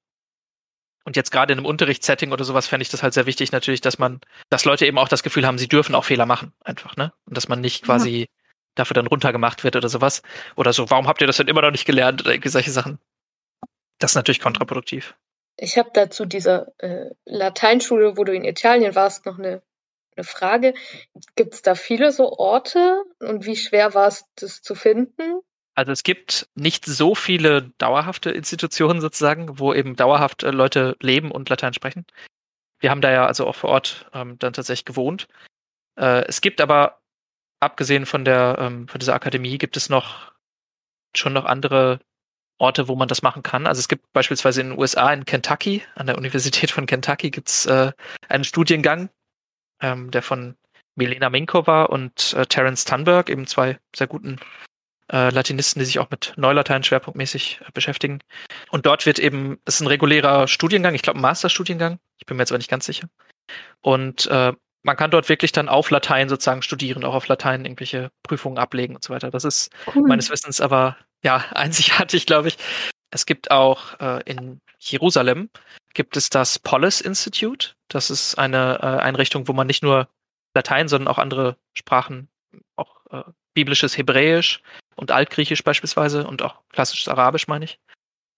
Und jetzt gerade in einem Unterrichtssetting oder sowas fände ich das halt sehr wichtig natürlich, dass man, dass Leute eben auch das Gefühl haben, sie dürfen auch Fehler machen, einfach, ne? Und dass man nicht quasi ja. dafür dann runtergemacht wird oder sowas. Oder so, warum habt ihr das denn immer noch nicht gelernt oder irgendwie solche Sachen? Das ist natürlich kontraproduktiv. Ich habe dazu dieser äh, Lateinschule, wo du in Italien warst, noch eine, eine Frage. Gibt es da viele so Orte und wie schwer war es, das zu finden? Also es gibt nicht so viele dauerhafte Institutionen sozusagen, wo eben dauerhaft äh, Leute leben und Latein sprechen. Wir haben da ja also auch vor Ort ähm, dann tatsächlich gewohnt. Äh, es gibt aber, abgesehen von der ähm, von dieser Akademie, gibt es noch schon noch andere Orte, wo man das machen kann. Also es gibt beispielsweise in den USA in Kentucky, an der Universität von Kentucky gibt es äh, einen Studiengang, ähm, der von Milena Minkova und äh, Terence Tunberg, eben zwei sehr guten äh, Latinisten, die sich auch mit Neulatein schwerpunktmäßig äh, beschäftigen. Und dort wird eben, es ist ein regulärer Studiengang, ich glaube ein Masterstudiengang, ich bin mir jetzt aber nicht ganz sicher. Und äh, man kann dort wirklich dann auf Latein sozusagen studieren, auch auf Latein irgendwelche Prüfungen ablegen und so weiter. Das ist cool. meines Wissens aber ja einzigartig, glaube ich. Es gibt auch äh, in Jerusalem gibt es das Polis Institute. Das ist eine äh, Einrichtung, wo man nicht nur Latein, sondern auch andere Sprachen, auch äh, biblisches Hebräisch und Altgriechisch beispielsweise und auch klassisches Arabisch, meine ich,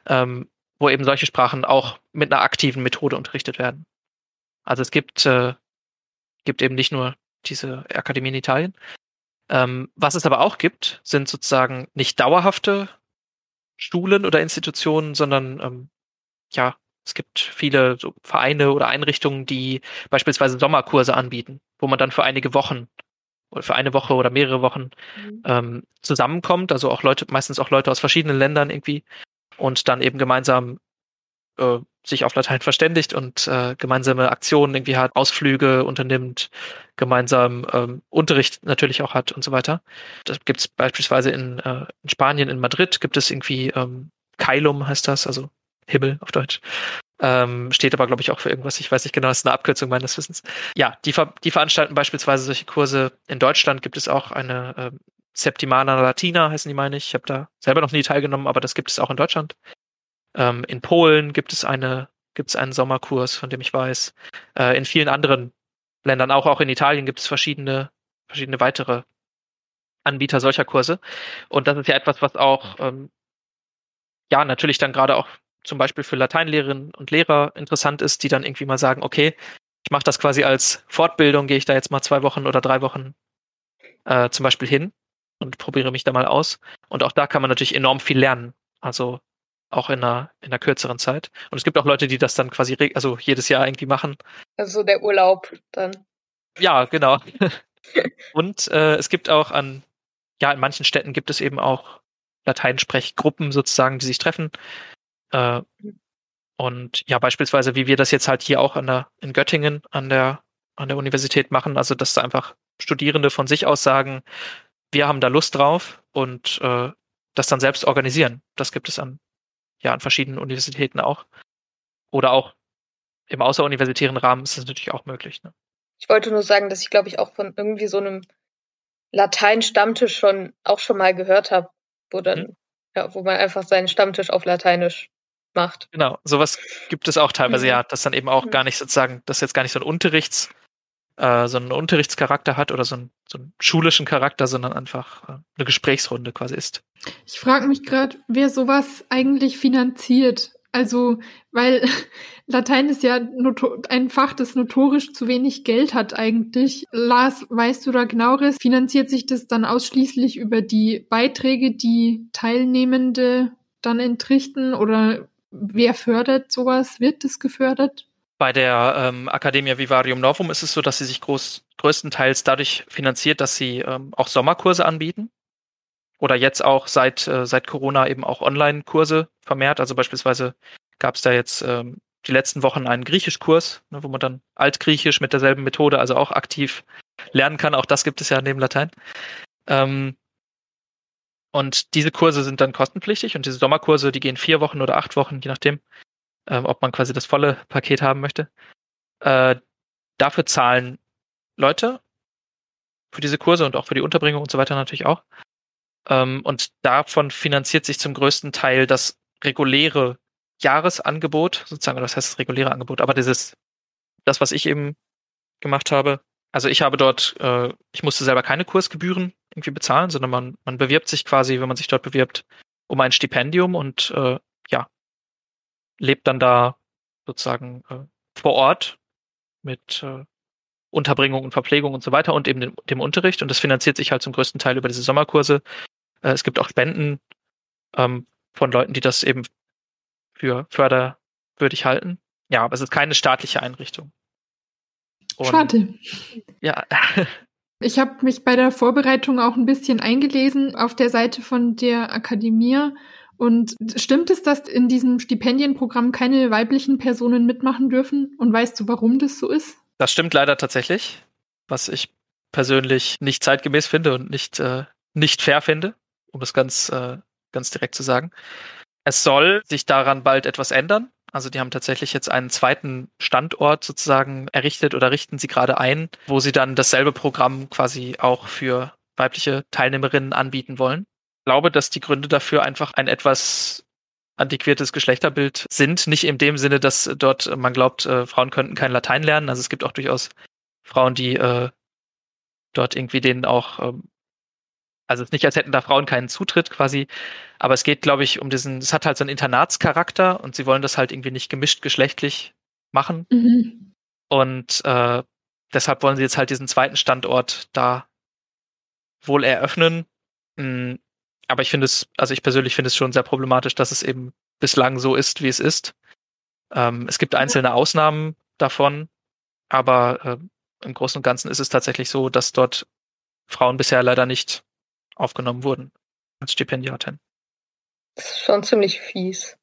ähm, wo eben solche Sprachen auch mit einer aktiven Methode unterrichtet werden. Also es gibt, äh, gibt eben nicht nur diese Akademie in Italien. Ähm, was es aber auch gibt, sind sozusagen nicht dauerhafte Schulen oder Institutionen, sondern ähm, ja, es gibt viele so Vereine oder Einrichtungen, die beispielsweise Sommerkurse anbieten, wo man dann für einige Wochen oder für eine Woche oder mehrere Wochen mhm. ähm, zusammenkommt, also auch Leute, meistens auch Leute aus verschiedenen Ländern irgendwie und dann eben gemeinsam äh, sich auf Latein verständigt und äh, gemeinsame Aktionen irgendwie hat, Ausflüge unternimmt, gemeinsam ähm, Unterricht natürlich auch hat und so weiter. Das gibt es beispielsweise in, äh, in Spanien, in Madrid gibt es irgendwie ähm, Kailum heißt das, also Himmel auf Deutsch. Ähm, steht aber, glaube ich, auch für irgendwas. Ich weiß nicht genau, das ist eine Abkürzung meines Wissens. Ja, die, ver die veranstalten beispielsweise solche Kurse. In Deutschland gibt es auch eine äh, Septimana Latina, heißen die, meine ich. Ich habe da selber noch nie teilgenommen, aber das gibt es auch in Deutschland. Ähm, in Polen gibt es eine, gibt es einen Sommerkurs, von dem ich weiß. Äh, in vielen anderen Ländern, auch, auch in Italien, gibt es verschiedene, verschiedene weitere Anbieter solcher Kurse. Und das ist ja etwas, was auch ähm, ja natürlich dann gerade auch zum Beispiel für Lateinlehrerinnen und Lehrer interessant ist, die dann irgendwie mal sagen, okay, ich mache das quasi als Fortbildung, gehe ich da jetzt mal zwei Wochen oder drei Wochen äh, zum Beispiel hin und probiere mich da mal aus. Und auch da kann man natürlich enorm viel lernen. Also auch in einer, in einer kürzeren Zeit. Und es gibt auch Leute, die das dann quasi also jedes Jahr irgendwie machen. Also der Urlaub dann. Ja, genau. und äh, es gibt auch an, ja, in manchen Städten gibt es eben auch Lateinsprechgruppen sozusagen, die sich treffen. Äh, und ja, beispielsweise, wie wir das jetzt halt hier auch an der, in Göttingen an der, an der Universität machen, also dass da einfach Studierende von sich aus sagen, wir haben da Lust drauf und äh, das dann selbst organisieren. Das gibt es an, ja, an verschiedenen Universitäten auch. Oder auch im außeruniversitären Rahmen ist das natürlich auch möglich. Ne? Ich wollte nur sagen, dass ich, glaube ich, auch von irgendwie so einem Latein-Stammtisch schon auch schon mal gehört habe, wo dann, hm. ja, wo man einfach seinen Stammtisch auf Lateinisch macht. Genau, sowas gibt es auch teilweise, mhm. ja, dass dann eben auch mhm. gar nicht sozusagen, dass jetzt gar nicht so ein Unterrichts, äh, so einen Unterrichtscharakter hat oder so einen, so einen schulischen Charakter, sondern einfach äh, eine Gesprächsrunde quasi ist. Ich frage mich gerade, wer sowas eigentlich finanziert. Also, weil Latein ist ja ein Fach, das notorisch zu wenig Geld hat eigentlich. Lars, weißt du da genaueres? Finanziert sich das dann ausschließlich über die Beiträge, die Teilnehmende dann entrichten? Oder wer fördert sowas? Wird das gefördert? Bei der ähm, Academia Vivarium Novum ist es so, dass sie sich groß, größtenteils dadurch finanziert, dass sie ähm, auch Sommerkurse anbieten oder jetzt auch seit, äh, seit Corona eben auch Online-Kurse vermehrt. Also beispielsweise gab es da jetzt ähm, die letzten Wochen einen Griechischkurs, ne, wo man dann Altgriechisch mit derselben Methode, also auch aktiv lernen kann. Auch das gibt es ja neben Latein. Ähm, und diese Kurse sind dann kostenpflichtig und diese Sommerkurse, die gehen vier Wochen oder acht Wochen, je nachdem, ähm, ob man quasi das volle Paket haben möchte. Äh, dafür zahlen Leute für diese Kurse und auch für die Unterbringung und so weiter natürlich auch. Ähm, und davon finanziert sich zum größten Teil das reguläre Jahresangebot, sozusagen, das heißt das reguläre Angebot, aber dieses, das, was ich eben gemacht habe, also ich habe dort, äh, ich musste selber keine Kursgebühren irgendwie bezahlen, sondern man, man bewirbt sich quasi, wenn man sich dort bewirbt, um ein Stipendium und äh, ja, lebt dann da sozusagen äh, vor Ort mit äh, Unterbringung und Verpflegung und so weiter und eben dem, dem Unterricht. Und das finanziert sich halt zum größten Teil über diese Sommerkurse, äh, es gibt auch Spenden ähm, von Leuten, die das eben für förderwürdig halten. Ja, aber es ist keine staatliche Einrichtung. Und, Schade. Ja. ich habe mich bei der Vorbereitung auch ein bisschen eingelesen auf der Seite von der Akademie. Und stimmt es, dass in diesem Stipendienprogramm keine weiblichen Personen mitmachen dürfen? Und weißt du, warum das so ist? Das stimmt leider tatsächlich, was ich persönlich nicht zeitgemäß finde und nicht, äh, nicht fair finde um das ganz, äh, ganz direkt zu sagen. Es soll sich daran bald etwas ändern. Also die haben tatsächlich jetzt einen zweiten Standort sozusagen errichtet oder richten sie gerade ein, wo sie dann dasselbe Programm quasi auch für weibliche Teilnehmerinnen anbieten wollen. Ich glaube, dass die Gründe dafür einfach ein etwas antiquiertes Geschlechterbild sind. Nicht in dem Sinne, dass dort man glaubt, äh, Frauen könnten kein Latein lernen. Also es gibt auch durchaus Frauen, die äh, dort irgendwie denen auch ähm, also es ist nicht, als hätten da Frauen keinen Zutritt quasi, aber es geht, glaube ich, um diesen, es hat halt so einen Internatscharakter und sie wollen das halt irgendwie nicht gemischt geschlechtlich machen. Mhm. Und äh, deshalb wollen sie jetzt halt diesen zweiten Standort da wohl eröffnen. Mhm. Aber ich finde es, also ich persönlich finde es schon sehr problematisch, dass es eben bislang so ist, wie es ist. Ähm, es gibt einzelne Ausnahmen davon, aber äh, im Großen und Ganzen ist es tatsächlich so, dass dort Frauen bisher leider nicht aufgenommen wurden als Stipendiatin. Das ist schon ziemlich fies.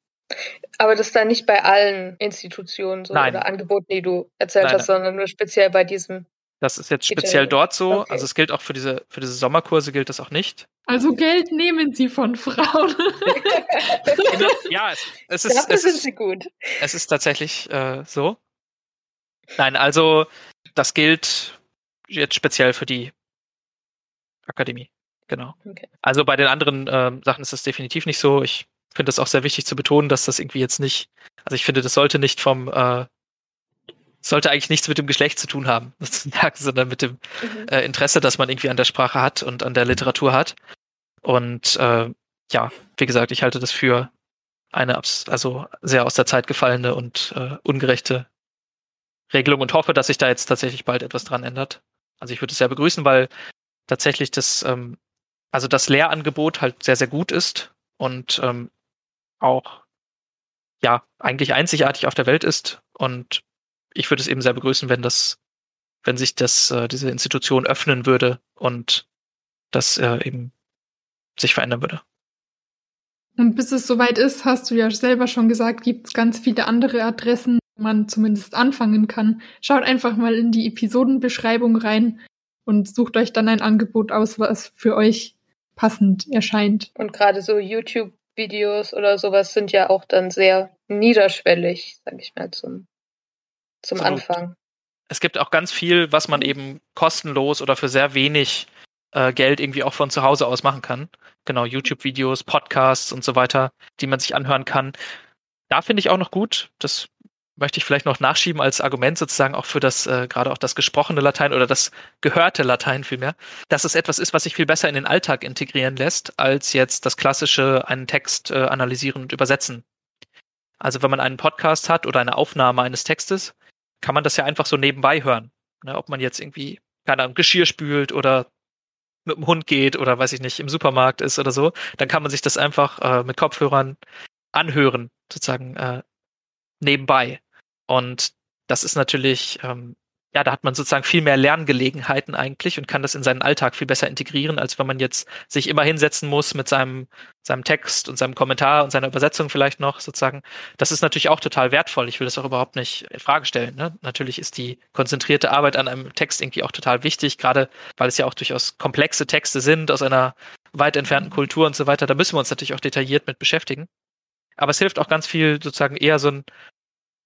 Aber das ist dann nicht bei allen Institutionen so nein. oder Angeboten, die du erzählt nein, hast, sondern nur speziell bei diesem. Das ist jetzt speziell dort so. Okay. Also es gilt auch für diese, für diese Sommerkurse gilt das auch nicht. Also Geld nehmen sie von Frauen. ja, es, es ist. Dafür es sind ist, sie gut. Es ist tatsächlich äh, so. Nein, also das gilt jetzt speziell für die Akademie. Genau. Okay. Also bei den anderen ähm, Sachen ist das definitiv nicht so. Ich finde es auch sehr wichtig zu betonen, dass das irgendwie jetzt nicht, also ich finde, das sollte nicht vom, äh, sollte eigentlich nichts mit dem Geschlecht zu tun haben, sozusagen, sondern mit dem mhm. äh, Interesse, das man irgendwie an der Sprache hat und an der Literatur hat. Und äh, ja, wie gesagt, ich halte das für eine also sehr aus der Zeit gefallene und äh, ungerechte Regelung und hoffe, dass sich da jetzt tatsächlich bald etwas dran ändert. Also ich würde es sehr begrüßen, weil tatsächlich das ähm, also das Lehrangebot halt sehr, sehr gut ist und ähm, auch ja eigentlich einzigartig auf der Welt ist. Und ich würde es eben sehr begrüßen, wenn das, wenn sich das, äh, diese Institution öffnen würde und das äh, eben sich verändern würde. Und bis es soweit ist, hast du ja selber schon gesagt, gibt es ganz viele andere Adressen, wo man zumindest anfangen kann. Schaut einfach mal in die Episodenbeschreibung rein und sucht euch dann ein Angebot aus, was für euch passend erscheint. Und gerade so YouTube-Videos oder sowas sind ja auch dann sehr niederschwellig, sag ich mal, zum, zum so. Anfang. Es gibt auch ganz viel, was man eben kostenlos oder für sehr wenig äh, Geld irgendwie auch von zu Hause aus machen kann. Genau, YouTube-Videos, Podcasts und so weiter, die man sich anhören kann. Da finde ich auch noch gut, das möchte ich vielleicht noch nachschieben als Argument sozusagen auch für das, äh, gerade auch das gesprochene Latein oder das gehörte Latein vielmehr, dass es etwas ist, was sich viel besser in den Alltag integrieren lässt, als jetzt das klassische einen Text äh, analysieren und übersetzen. Also wenn man einen Podcast hat oder eine Aufnahme eines Textes, kann man das ja einfach so nebenbei hören. Ne, ob man jetzt irgendwie, keine Ahnung, Geschirr spült oder mit dem Hund geht oder weiß ich nicht, im Supermarkt ist oder so, dann kann man sich das einfach äh, mit Kopfhörern anhören, sozusagen äh, nebenbei. Und das ist natürlich ähm, ja, da hat man sozusagen viel mehr Lerngelegenheiten eigentlich und kann das in seinen Alltag viel besser integrieren, als wenn man jetzt sich immer hinsetzen muss mit seinem, seinem Text und seinem Kommentar und seiner Übersetzung vielleicht noch sozusagen. Das ist natürlich auch total wertvoll. Ich will das auch überhaupt nicht in Frage stellen. Ne? Natürlich ist die konzentrierte Arbeit an einem Text irgendwie auch total wichtig, gerade weil es ja auch durchaus komplexe Texte sind aus einer weit entfernten Kultur und so weiter. Da müssen wir uns natürlich auch detailliert mit beschäftigen. Aber es hilft auch ganz viel sozusagen eher so ein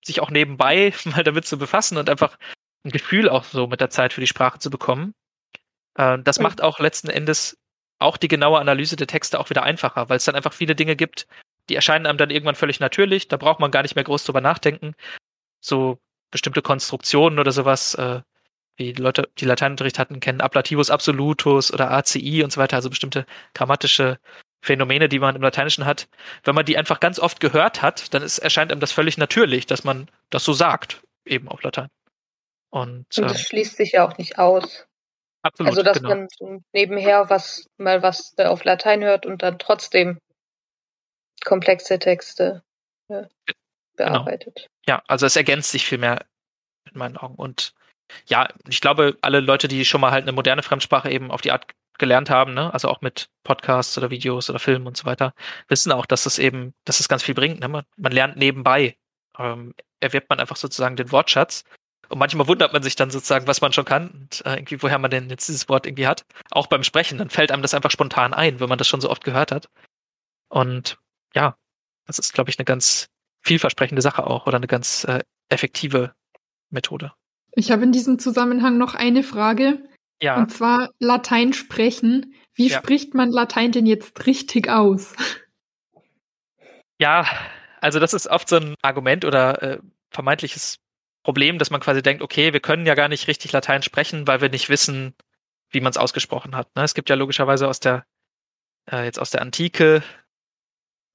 sich auch nebenbei mal damit zu befassen und einfach ein Gefühl auch so mit der Zeit für die Sprache zu bekommen. Äh, das macht auch letzten Endes auch die genaue Analyse der Texte auch wieder einfacher, weil es dann einfach viele Dinge gibt, die erscheinen einem dann irgendwann völlig natürlich. Da braucht man gar nicht mehr groß drüber nachdenken. So bestimmte Konstruktionen oder sowas, äh, wie die Leute, die Lateinunterricht hatten, kennen Ablativus absolutus oder ACI und so weiter, also bestimmte grammatische Phänomene, die man im Lateinischen hat. Wenn man die einfach ganz oft gehört hat, dann ist, erscheint einem das völlig natürlich, dass man das so sagt, eben auf Latein. Und, und das ähm, schließt sich ja auch nicht aus. Absolut, also dass genau. man so nebenher was mal was äh, auf Latein hört und dann trotzdem komplexe Texte äh, bearbeitet. Genau. Ja, also es ergänzt sich viel mehr in meinen Augen. Und ja, ich glaube, alle Leute, die schon mal halt eine moderne Fremdsprache eben auf die Art gelernt haben, ne, also auch mit Podcasts oder Videos oder Filmen und so weiter, wissen auch, dass es eben, dass es ganz viel bringt. Ne? Man, man lernt nebenbei, ähm, erwirbt man einfach sozusagen den Wortschatz und manchmal wundert man sich dann sozusagen, was man schon kann und äh, irgendwie, woher man denn jetzt dieses Wort irgendwie hat. Auch beim Sprechen, dann fällt einem das einfach spontan ein, wenn man das schon so oft gehört hat. Und ja, das ist, glaube ich, eine ganz vielversprechende Sache auch oder eine ganz äh, effektive Methode. Ich habe in diesem Zusammenhang noch eine Frage. Ja. Und zwar Latein sprechen. Wie ja. spricht man Latein denn jetzt richtig aus? Ja, also das ist oft so ein Argument oder äh, vermeintliches Problem, dass man quasi denkt, okay, wir können ja gar nicht richtig Latein sprechen, weil wir nicht wissen, wie man es ausgesprochen hat. Ne? Es gibt ja logischerweise aus der äh, jetzt aus der Antike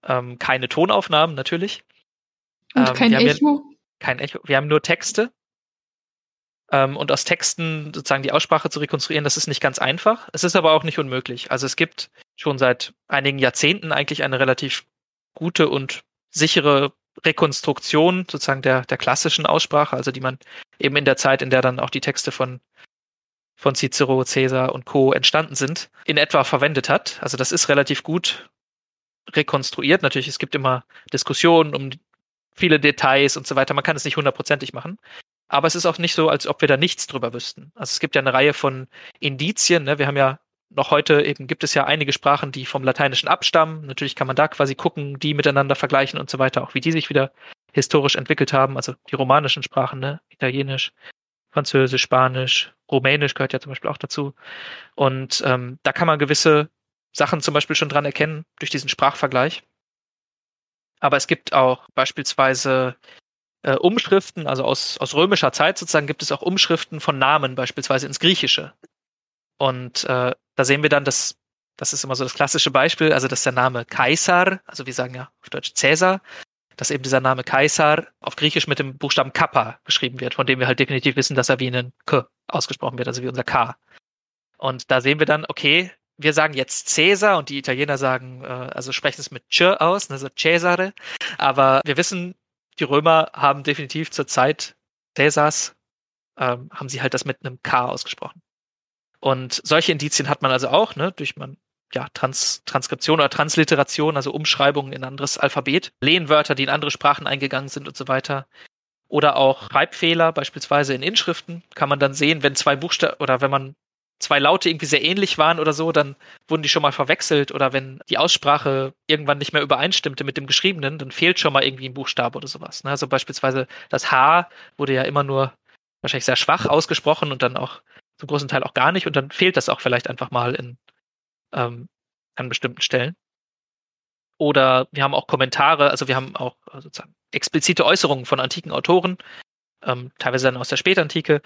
ähm, keine Tonaufnahmen natürlich. Und ähm, kein Echo. Ja, kein Echo. Wir haben nur Texte. Ähm, und aus Texten sozusagen die Aussprache zu rekonstruieren, das ist nicht ganz einfach. Es ist aber auch nicht unmöglich. Also es gibt schon seit einigen Jahrzehnten eigentlich eine relativ gute und sichere Rekonstruktion sozusagen der, der klassischen Aussprache, also die man eben in der Zeit, in der dann auch die Texte von, von Cicero, Caesar und Co. entstanden sind, in etwa verwendet hat. Also das ist relativ gut rekonstruiert. Natürlich, es gibt immer Diskussionen um viele Details und so weiter. Man kann es nicht hundertprozentig machen. Aber es ist auch nicht so, als ob wir da nichts drüber wüssten. Also es gibt ja eine Reihe von Indizien. Ne? Wir haben ja noch heute eben gibt es ja einige Sprachen, die vom Lateinischen abstammen. Natürlich kann man da quasi gucken, die miteinander vergleichen und so weiter, auch wie die sich wieder historisch entwickelt haben. Also die romanischen Sprachen, ne? Italienisch, Französisch, Spanisch, Rumänisch gehört ja zum Beispiel auch dazu. Und ähm, da kann man gewisse Sachen zum Beispiel schon dran erkennen durch diesen Sprachvergleich. Aber es gibt auch beispielsweise äh, Umschriften, also aus, aus römischer Zeit sozusagen gibt es auch Umschriften von Namen beispielsweise ins Griechische. Und äh, da sehen wir dann, dass das ist immer so das klassische Beispiel, also dass der Name Kaisar, also wir sagen ja auf Deutsch Cäsar, dass eben dieser Name Kaisar auf Griechisch mit dem Buchstaben Kappa geschrieben wird, von dem wir halt definitiv wissen, dass er wie ein K ausgesprochen wird, also wie unser K. Und da sehen wir dann, okay, wir sagen jetzt Cäsar und die Italiener sagen, äh, also sprechen es mit Ch aus, also Cesare. Aber wir wissen, die Römer haben definitiv zur Zeit Cäsars, ähm, haben sie halt das mit einem K ausgesprochen. Und solche Indizien hat man also auch, ne, durch man ja, Trans Transkription oder Transliteration, also Umschreibungen in anderes Alphabet, Lehnwörter, die in andere Sprachen eingegangen sind und so weiter. Oder auch Schreibfehler, beispielsweise in Inschriften, kann man dann sehen, wenn zwei Buchstaben oder wenn man zwei Laute irgendwie sehr ähnlich waren oder so, dann wurden die schon mal verwechselt oder wenn die Aussprache irgendwann nicht mehr übereinstimmte mit dem Geschriebenen, dann fehlt schon mal irgendwie ein Buchstabe oder sowas. Ne? Also beispielsweise das H wurde ja immer nur wahrscheinlich sehr schwach ausgesprochen und dann auch zum großen Teil auch gar nicht und dann fehlt das auch vielleicht einfach mal in ähm, an bestimmten Stellen. Oder wir haben auch Kommentare, also wir haben auch äh, sozusagen explizite Äußerungen von antiken Autoren, ähm, teilweise dann aus der Spätantike,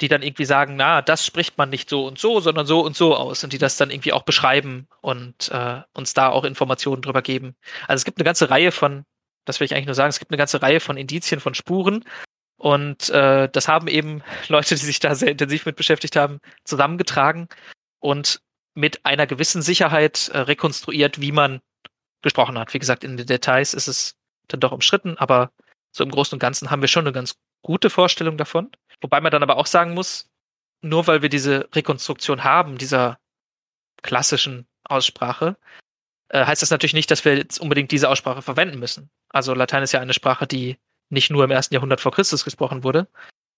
die dann irgendwie sagen, na, das spricht man nicht so und so, sondern so und so aus und die das dann irgendwie auch beschreiben und äh, uns da auch Informationen drüber geben. Also es gibt eine ganze Reihe von das will ich eigentlich nur sagen. Es gibt eine ganze Reihe von Indizien, von Spuren. Und äh, das haben eben Leute, die sich da sehr intensiv mit beschäftigt haben, zusammengetragen und mit einer gewissen Sicherheit äh, rekonstruiert, wie man gesprochen hat. Wie gesagt, in den Details ist es dann doch umstritten, aber so im Großen und Ganzen haben wir schon eine ganz gute Vorstellung davon. Wobei man dann aber auch sagen muss, nur weil wir diese Rekonstruktion haben, dieser klassischen Aussprache, äh, heißt das natürlich nicht, dass wir jetzt unbedingt diese Aussprache verwenden müssen. Also Latein ist ja eine Sprache, die nicht nur im ersten Jahrhundert vor Christus gesprochen wurde,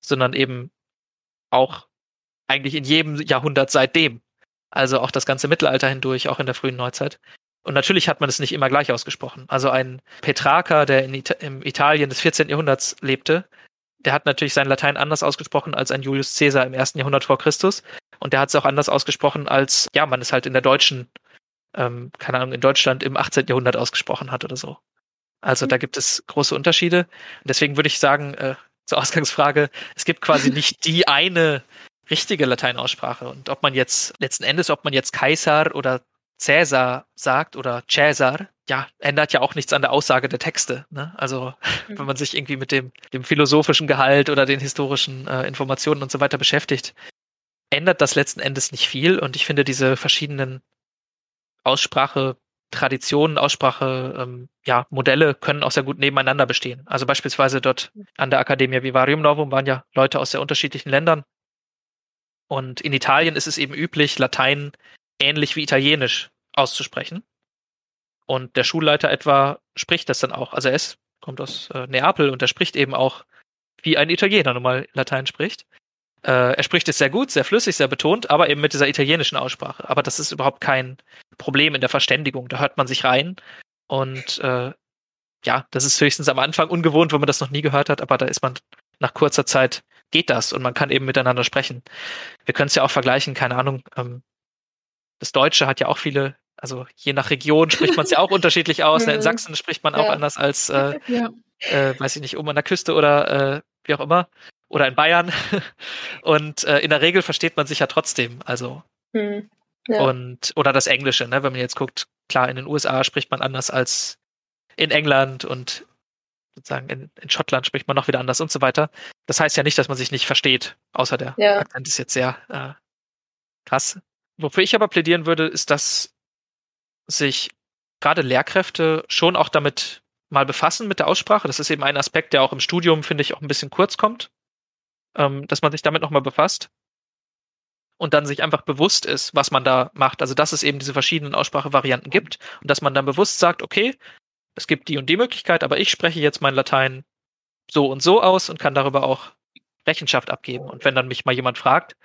sondern eben auch eigentlich in jedem Jahrhundert seitdem. Also auch das ganze Mittelalter hindurch, auch in der frühen Neuzeit. Und natürlich hat man es nicht immer gleich ausgesprochen. Also ein Petrarcher, der in Ita im Italien des 14. Jahrhunderts lebte, der hat natürlich sein Latein anders ausgesprochen als ein Julius Caesar im ersten Jahrhundert vor Christus. Und der hat es auch anders ausgesprochen, als ja, man es halt in der deutschen, ähm, keine Ahnung, in Deutschland im 18. Jahrhundert ausgesprochen hat oder so. Also da gibt es große Unterschiede. Und deswegen würde ich sagen, äh, zur Ausgangsfrage, es gibt quasi nicht die eine richtige Lateinaussprache. Und ob man jetzt letzten Endes, ob man jetzt Kaiser oder Cäsar sagt oder Cäsar, ja, ändert ja auch nichts an der Aussage der Texte. Ne? Also mhm. wenn man sich irgendwie mit dem, dem philosophischen Gehalt oder den historischen äh, Informationen und so weiter beschäftigt, ändert das letzten Endes nicht viel. Und ich finde diese verschiedenen Aussprache Traditionen, Aussprache, ähm, ja, Modelle können auch sehr gut nebeneinander bestehen. Also beispielsweise dort an der Academia Vivarium Novum waren ja Leute aus sehr unterschiedlichen Ländern. Und in Italien ist es eben üblich, Latein ähnlich wie Italienisch auszusprechen. Und der Schulleiter etwa spricht das dann auch. Also er ist, kommt aus äh, Neapel und er spricht eben auch, wie ein Italiener normal Latein spricht. Äh, er spricht es sehr gut, sehr flüssig, sehr betont, aber eben mit dieser italienischen Aussprache. Aber das ist überhaupt kein Problem in der Verständigung. Da hört man sich rein. Und äh, ja, das ist höchstens am Anfang ungewohnt, wenn man das noch nie gehört hat, aber da ist man nach kurzer Zeit geht das und man kann eben miteinander sprechen. Wir können es ja auch vergleichen, keine Ahnung, ähm, das Deutsche hat ja auch viele, also je nach Region spricht man es ja auch unterschiedlich aus. In mhm. Sachsen spricht man auch ja. anders als, äh, ja. äh, weiß ich nicht, oben an der Küste oder äh, wie auch immer. Oder in Bayern. Und äh, in der Regel versteht man sich ja trotzdem. Also. Mhm. Ja. Und, oder das Englische, ne? Wenn man jetzt guckt, klar, in den USA spricht man anders als in England und sozusagen in, in Schottland spricht man noch wieder anders und so weiter. Das heißt ja nicht, dass man sich nicht versteht, außer der ja. Akzent ist jetzt sehr äh, krass. Wofür ich aber plädieren würde, ist, dass sich gerade Lehrkräfte schon auch damit mal befassen mit der Aussprache. Das ist eben ein Aspekt, der auch im Studium, finde ich, auch ein bisschen kurz kommt, ähm, dass man sich damit nochmal befasst und dann sich einfach bewusst ist, was man da macht. Also, dass es eben diese verschiedenen Aussprachevarianten gibt und dass man dann bewusst sagt, okay, es gibt die und die Möglichkeit, aber ich spreche jetzt mein Latein so und so aus und kann darüber auch Rechenschaft abgeben. Und wenn dann mich mal jemand fragt,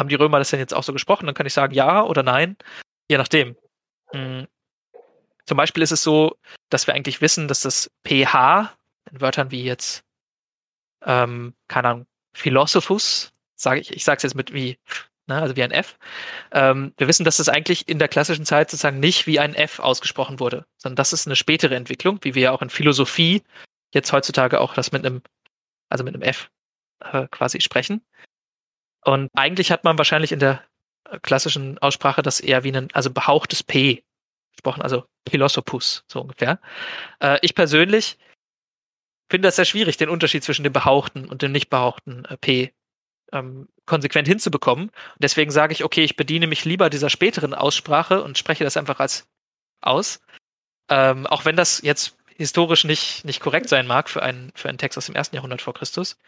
haben die Römer das denn jetzt auch so gesprochen? Dann kann ich sagen ja oder nein, je nachdem. Hm. Zum Beispiel ist es so, dass wir eigentlich wissen, dass das PH in Wörtern wie jetzt, ähm, keine Ahnung, Philosophus, sage ich, ich sage es jetzt mit wie, ne, also wie ein F. Ähm, wir wissen, dass das eigentlich in der klassischen Zeit sozusagen nicht wie ein F ausgesprochen wurde, sondern das ist eine spätere Entwicklung, wie wir ja auch in Philosophie jetzt heutzutage auch das mit einem, also mit einem F äh, quasi sprechen. Und eigentlich hat man wahrscheinlich in der äh, klassischen Aussprache das eher wie ein, also behauchtes P gesprochen, also Philosophus, so ungefähr. Äh, ich persönlich finde das sehr schwierig, den Unterschied zwischen dem behauchten und dem nicht behauchten äh, P ähm, konsequent hinzubekommen. Und deswegen sage ich, okay, ich bediene mich lieber dieser späteren Aussprache und spreche das einfach als aus. Ähm, auch wenn das jetzt historisch nicht, nicht korrekt sein mag für einen, für einen Text aus dem ersten Jahrhundert vor Christus.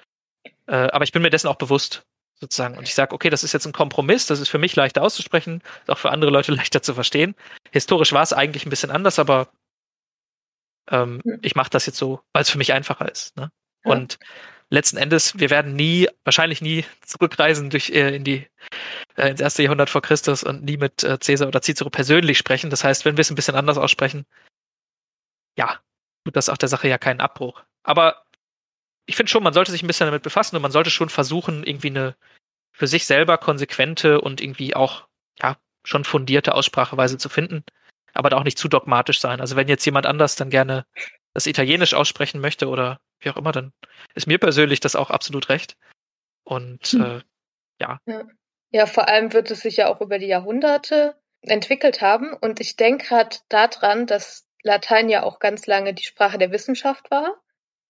Äh, aber ich bin mir dessen auch bewusst sozusagen. Und ich sage, okay, das ist jetzt ein Kompromiss, das ist für mich leichter auszusprechen, ist auch für andere Leute leichter zu verstehen. Historisch war es eigentlich ein bisschen anders, aber ähm, ja. ich mache das jetzt so, weil es für mich einfacher ist. Ne? Ja. Und letzten Endes, wir werden nie, wahrscheinlich nie zurückreisen durch äh, in die äh, ins erste Jahrhundert vor Christus und nie mit äh, Caesar oder Cicero persönlich sprechen. Das heißt, wenn wir es ein bisschen anders aussprechen, ja, tut das auch der Sache ja keinen Abbruch. Aber ich finde schon, man sollte sich ein bisschen damit befassen und man sollte schon versuchen, irgendwie eine für sich selber konsequente und irgendwie auch, ja, schon fundierte Ausspracheweise zu finden, aber da auch nicht zu dogmatisch sein. Also wenn jetzt jemand anders dann gerne das Italienisch aussprechen möchte oder wie auch immer, dann ist mir persönlich das auch absolut recht. Und hm. äh, ja. ja. Ja, vor allem wird es sich ja auch über die Jahrhunderte entwickelt haben. Und ich denke gerade daran, dass Latein ja auch ganz lange die Sprache der Wissenschaft war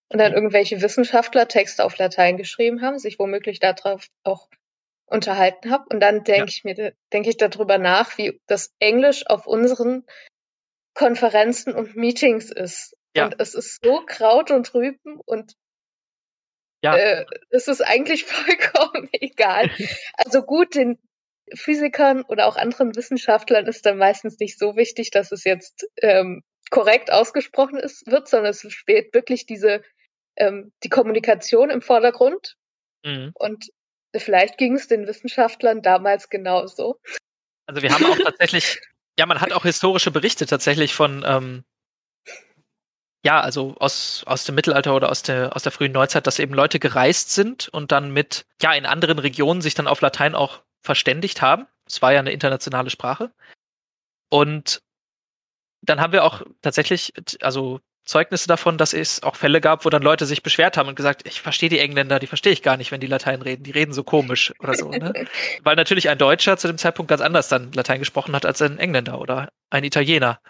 und dann irgendwelche Wissenschaftler Texte auf Latein geschrieben haben, sich womöglich darauf auch unterhalten habe. Und dann denke ja. ich mir, denke ich darüber nach, wie das Englisch auf unseren Konferenzen und Meetings ist. Ja. Und es ist so Kraut und Rüben und ja. äh, es ist eigentlich vollkommen egal. Also gut, den Physikern oder auch anderen Wissenschaftlern ist dann meistens nicht so wichtig, dass es jetzt ähm, korrekt ausgesprochen ist, wird, sondern es spielt wirklich diese ähm, die Kommunikation im Vordergrund. Mhm. Und vielleicht ging es den Wissenschaftlern damals genauso. Also wir haben auch tatsächlich, ja, man hat auch historische Berichte tatsächlich von, ähm, ja, also aus, aus dem Mittelalter oder aus der, aus der frühen Neuzeit, dass eben Leute gereist sind und dann mit, ja, in anderen Regionen sich dann auf Latein auch verständigt haben. Es war ja eine internationale Sprache. Und dann haben wir auch tatsächlich, also Zeugnisse davon, dass es auch Fälle gab, wo dann Leute sich beschwert haben und gesagt, ich verstehe die Engländer, die verstehe ich gar nicht, wenn die Latein reden. Die reden so komisch oder so. Ne? Weil natürlich ein Deutscher zu dem Zeitpunkt ganz anders dann Latein gesprochen hat als ein Engländer oder ein Italiener.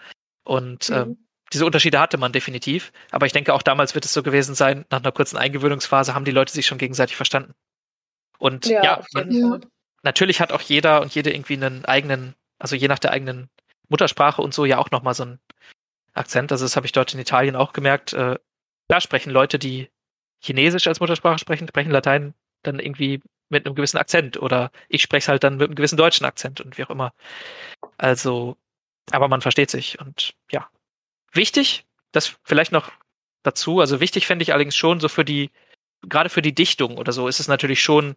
Und mhm. ähm, diese Unterschiede hatte man definitiv. Aber ich denke, auch damals wird es so gewesen sein, nach einer kurzen Eingewöhnungsphase haben die Leute sich schon gegenseitig verstanden. Und ja, ja man, natürlich hat auch jeder und jede irgendwie einen eigenen, also je nach der eigenen Muttersprache und so ja auch nochmal so ein Akzent. Also das habe ich dort in Italien auch gemerkt. Äh, klar sprechen Leute, die Chinesisch als Muttersprache sprechen, sprechen Latein dann irgendwie mit einem gewissen Akzent oder ich spreche halt dann mit einem gewissen deutschen Akzent und wie auch immer. Also, aber man versteht sich und ja. Wichtig, das vielleicht noch dazu, also wichtig fände ich allerdings schon so für die, gerade für die Dichtung oder so ist es natürlich schon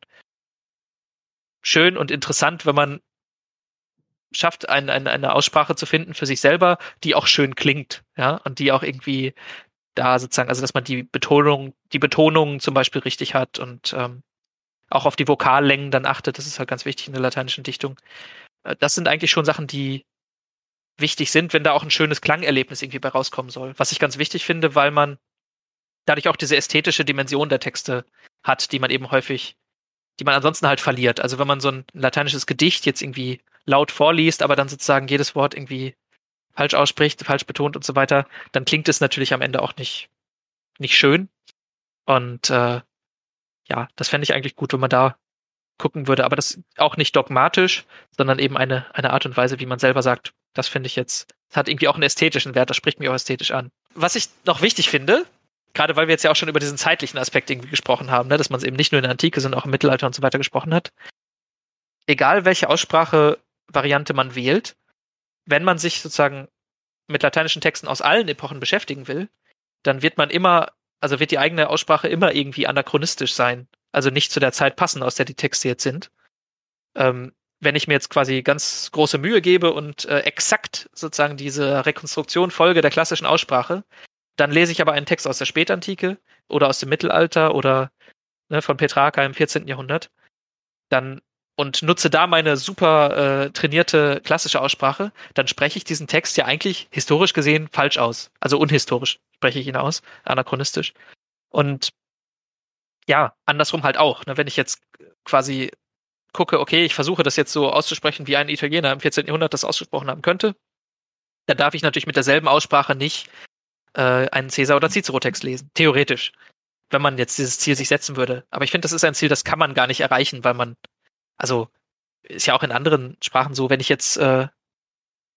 schön und interessant, wenn man schafft, ein, ein, eine Aussprache zu finden für sich selber, die auch schön klingt, ja, und die auch irgendwie da sozusagen, also dass man die Betonung, die Betonungen zum Beispiel richtig hat und ähm, auch auf die Vokallängen dann achtet, das ist halt ganz wichtig in der lateinischen Dichtung. Äh, das sind eigentlich schon Sachen, die wichtig sind, wenn da auch ein schönes Klangerlebnis irgendwie bei rauskommen soll. Was ich ganz wichtig finde, weil man dadurch auch diese ästhetische Dimension der Texte hat, die man eben häufig, die man ansonsten halt verliert. Also wenn man so ein lateinisches Gedicht jetzt irgendwie laut vorliest, aber dann sozusagen jedes Wort irgendwie falsch ausspricht, falsch betont und so weiter, dann klingt es natürlich am Ende auch nicht, nicht schön. Und äh, ja, das fände ich eigentlich gut, wenn man da gucken würde, aber das auch nicht dogmatisch, sondern eben eine, eine Art und Weise, wie man selber sagt, das finde ich jetzt, das hat irgendwie auch einen ästhetischen Wert, das spricht mich auch ästhetisch an. Was ich noch wichtig finde, gerade weil wir jetzt ja auch schon über diesen zeitlichen Aspekt irgendwie gesprochen haben, ne, dass man es eben nicht nur in der Antike, sondern auch im Mittelalter und so weiter gesprochen hat. Egal welche Aussprache Variante man wählt, wenn man sich sozusagen mit lateinischen Texten aus allen Epochen beschäftigen will, dann wird man immer, also wird die eigene Aussprache immer irgendwie anachronistisch sein. Also nicht zu der Zeit passen, aus der die Texte jetzt sind. Ähm, wenn ich mir jetzt quasi ganz große Mühe gebe und äh, exakt sozusagen diese Rekonstruktion folge der klassischen Aussprache, dann lese ich aber einen Text aus der Spätantike oder aus dem Mittelalter oder ne, von Petrarca im 14. Jahrhundert, dann und nutze da meine super äh, trainierte klassische Aussprache, dann spreche ich diesen Text ja eigentlich historisch gesehen falsch aus. Also unhistorisch spreche ich ihn aus, anachronistisch. Und ja, andersrum halt auch. Ne? Wenn ich jetzt quasi gucke, okay, ich versuche das jetzt so auszusprechen, wie ein Italiener im 14. Jahrhundert das ausgesprochen haben könnte, dann darf ich natürlich mit derselben Aussprache nicht äh, einen Cäsar- oder Cicero-Text lesen. Theoretisch. Wenn man jetzt dieses Ziel sich setzen würde. Aber ich finde, das ist ein Ziel, das kann man gar nicht erreichen, weil man also ist ja auch in anderen Sprachen so, wenn ich jetzt, äh,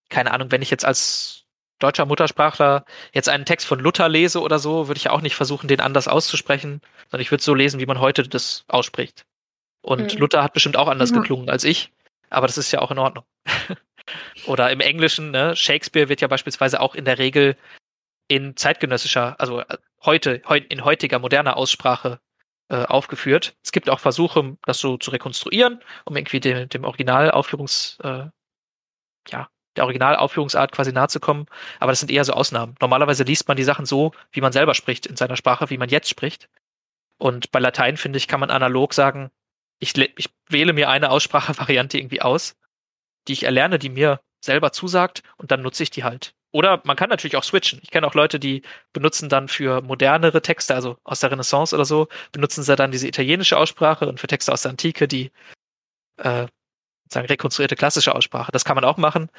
keine Ahnung, wenn ich jetzt als deutscher Muttersprachler jetzt einen Text von Luther lese oder so, würde ich ja auch nicht versuchen, den anders auszusprechen, sondern ich würde so lesen, wie man heute das ausspricht. Und mhm. Luther hat bestimmt auch anders ja. geklungen als ich, aber das ist ja auch in Ordnung. oder im Englischen, ne? Shakespeare wird ja beispielsweise auch in der Regel in zeitgenössischer, also äh, heute, in heutiger moderner Aussprache äh, aufgeführt. Es gibt auch Versuche, das so zu rekonstruieren, um irgendwie dem, dem Originalaufführungs, äh, ja, der Originalaufführungsart quasi nahe zu kommen. Aber das sind eher so Ausnahmen. Normalerweise liest man die Sachen so, wie man selber spricht in seiner Sprache, wie man jetzt spricht. Und bei Latein, finde ich, kann man analog sagen, ich, ich wähle mir eine Aussprachevariante irgendwie aus, die ich erlerne, die mir selber zusagt, und dann nutze ich die halt. Oder man kann natürlich auch switchen. Ich kenne auch Leute, die benutzen dann für modernere Texte, also aus der Renaissance oder so, benutzen sie dann diese italienische Aussprache und für Texte aus der Antike die äh, sagen rekonstruierte klassische Aussprache. Das kann man auch machen.